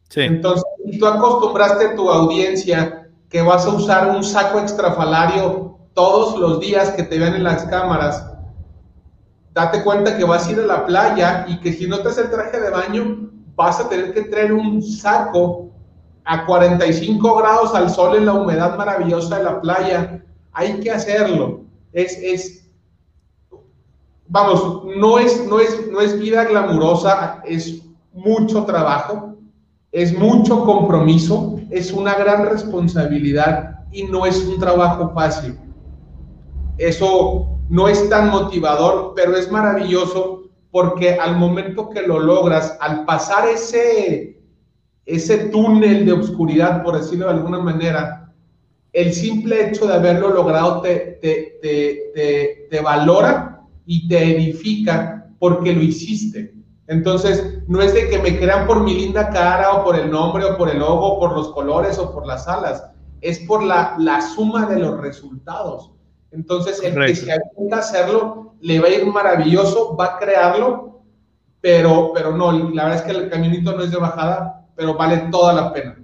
Sí. Entonces, si tú acostumbraste a tu audiencia que vas a usar un saco extrafalario todos los días que te vean en las cámaras, date cuenta que vas a ir a la playa y que si no te haces el traje de baño, vas a tener que traer un saco a 45 grados al sol en la humedad maravillosa de la playa. Hay que hacerlo. Es, es, vamos, no es, no es, no es vida glamurosa, es mucho trabajo, es mucho compromiso, es una gran responsabilidad y no es un trabajo fácil. Eso no es tan motivador, pero es maravilloso porque al momento que lo logras, al pasar ese, ese túnel de oscuridad, por decirlo de alguna manera, el simple hecho de haberlo logrado te, te, te, te valora y te edifica porque lo hiciste. Entonces, no es de que me crean por mi linda cara o por el nombre o por el logo, o por los colores o por las alas. Es por la, la suma de los resultados. Entonces, el que se apunta a hacerlo, le va a ir maravilloso, va a crearlo, pero, pero no, la verdad es que el camionito no es de bajada, pero vale toda la pena.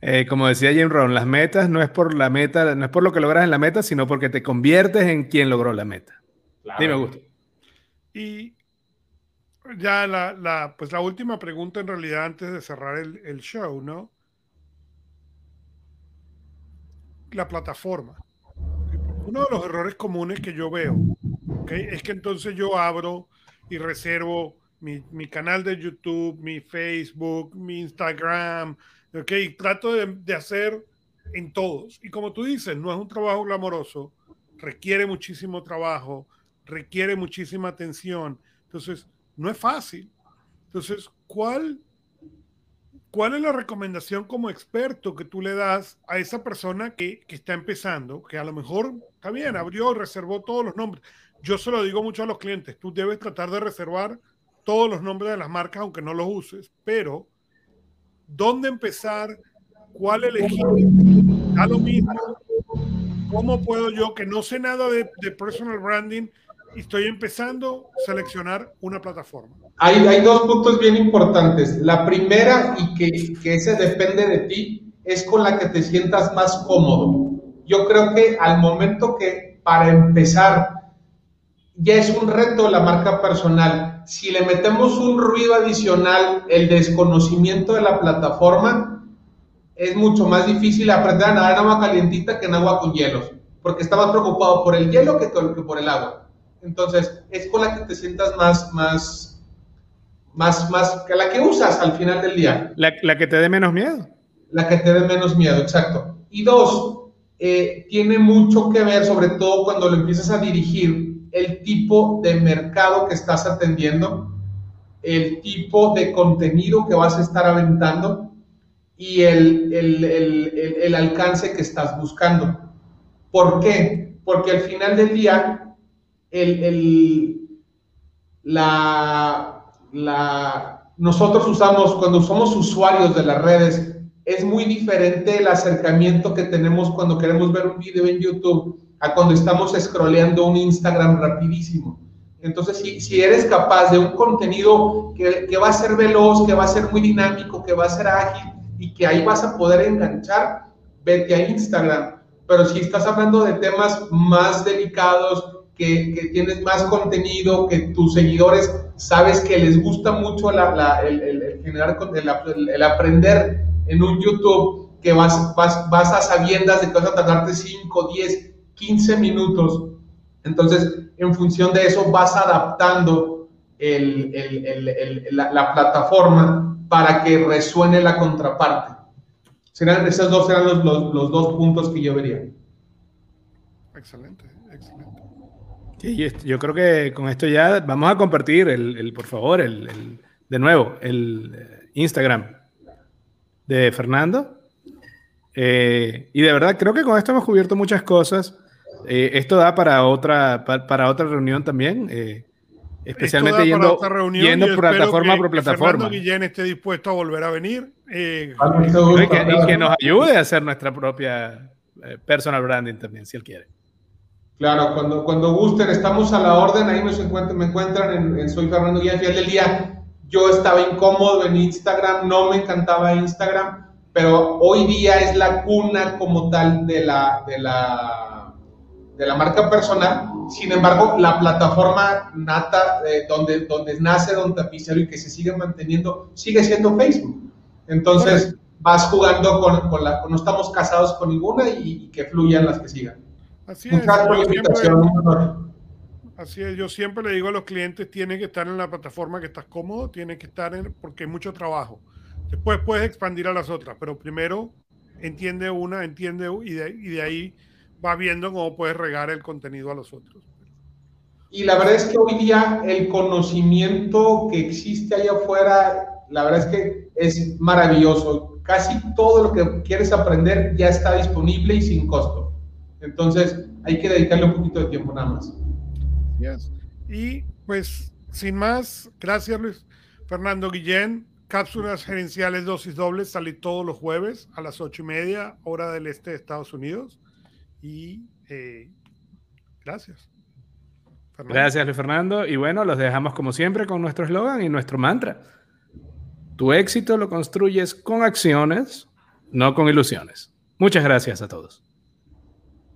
Eh, como decía Jim Rohn, las metas no es por la meta, no es por lo que logras en la meta, sino porque te conviertes en quien logró la meta. Claro. Dime, gusto. Y ya la, la, pues la última pregunta en realidad antes de cerrar el, el show, ¿no? La plataforma. Uno de los errores comunes que yo veo ¿okay? es que entonces yo abro y reservo mi, mi, canal de YouTube, mi Facebook, mi Instagram, ¿ok? Y trato de, de hacer en todos. Y como tú dices, no es un trabajo glamoroso, requiere muchísimo trabajo, requiere muchísima atención. Entonces, no es fácil. Entonces, ¿cuál, ¿cuál es la recomendación como experto que tú le das a esa persona que, que está empezando? Que a lo mejor, está bien, abrió, reservó todos los nombres. Yo se lo digo mucho a los clientes, tú debes tratar de reservar todos los nombres de las marcas, aunque no los uses, pero ¿dónde empezar? ¿Cuál elegir? Da lo mismo. ¿Cómo puedo yo, que no sé nada de, de personal branding, y estoy empezando a seleccionar una plataforma? Hay, hay dos puntos bien importantes. La primera, y que, que ese depende de ti, es con la que te sientas más cómodo. Yo creo que al momento que para empezar ya es un reto la marca personal, si le metemos un ruido adicional, el desconocimiento de la plataforma, es mucho más difícil aprender a nadar en agua calientita que en agua con hielos, porque está más preocupado por el hielo que, por el agua. Entonces, es con la que te sientas más, más, más, más, que la que usas al final del día. La, la que te dé menos miedo. La que te dé menos miedo, exacto. Y dos, eh, tiene mucho que ver, sobre todo cuando lo empiezas a dirigir, el tipo de mercado que estás atendiendo, el tipo de contenido que vas a estar aventando y el, el, el, el alcance que estás buscando. ¿Por qué? Porque al final del día, la, la, nosotros usamos, cuando somos usuarios de las redes, es muy diferente el acercamiento que tenemos cuando queremos ver un video en YouTube a cuando estamos scrolleando un Instagram rapidísimo. Entonces, si, si eres capaz de un contenido que, que, va a ser veloz, que va a ser muy dinámico, que va a ser ágil y que ahí vas a poder enganchar, vete a Instagram. Pero si estás hablando de temas más delicados, que, que tienes más contenido, que tus seguidores sabes que les gusta mucho la, la, el, el, el, generar, el, aprender en un YouTube que vas, vas, vas a sabiendas de que vas a tardarte 5, 10, 15 minutos. Entonces, en función de eso, vas adaptando la, la, plataforma para que resuene la contraparte. Serán, esos dos serán los, los, los dos puntos que yo vería. Excelente, excelente. Sí, yo creo que con esto ya vamos a compartir, el, el por favor, el, el, de nuevo, el Instagram de Fernando. Eh, y de verdad, creo que con esto hemos cubierto muchas cosas. Eh, esto da para otra, para, para otra reunión también. Eh, especialmente yendo, yendo plataforma por plataforma. Fernando Guillén esté dispuesto a volver a venir. Eh, y, que, y, que, nos ayude a hacer nuestra propia personal branding también, si él quiere. Claro, cuando, cuando gusten, estamos a la orden. Ahí nos encuentran, me encuentran en, en Soy Fernando Guillén, Fiel del Día yo estaba incómodo en Instagram, no me encantaba Instagram, pero hoy día es la cuna como tal de la, de la, de la marca personal. Sin embargo, la plataforma nata, eh, donde, donde nace Don Tapicero y que se sigue manteniendo, sigue siendo Facebook. Entonces, vas jugando con, con la, no estamos casados con ninguna y, y que fluyan las que sigan. Así es. Así es, yo siempre le digo a los clientes, tienen que estar en la plataforma que estás cómodo, tienen que estar en, porque hay mucho trabajo. Después puedes expandir a las otras, pero primero entiende una, entiende y de, y de ahí va viendo cómo puedes regar el contenido a los otros. Y la verdad es que hoy día el conocimiento que existe allá afuera, la verdad es que es maravilloso. Casi todo lo que quieres aprender ya está disponible y sin costo. Entonces hay que dedicarle un poquito de tiempo nada más. Yes. Y pues, sin más, gracias Luis Fernando Guillén. Cápsulas gerenciales dosis dobles sale todos los jueves a las ocho y media, hora del este de Estados Unidos. Y eh, gracias. Fernando. Gracias, Luis Fernando. Y bueno, los dejamos como siempre con nuestro eslogan y nuestro mantra. Tu éxito lo construyes con acciones, no con ilusiones. Muchas gracias a todos.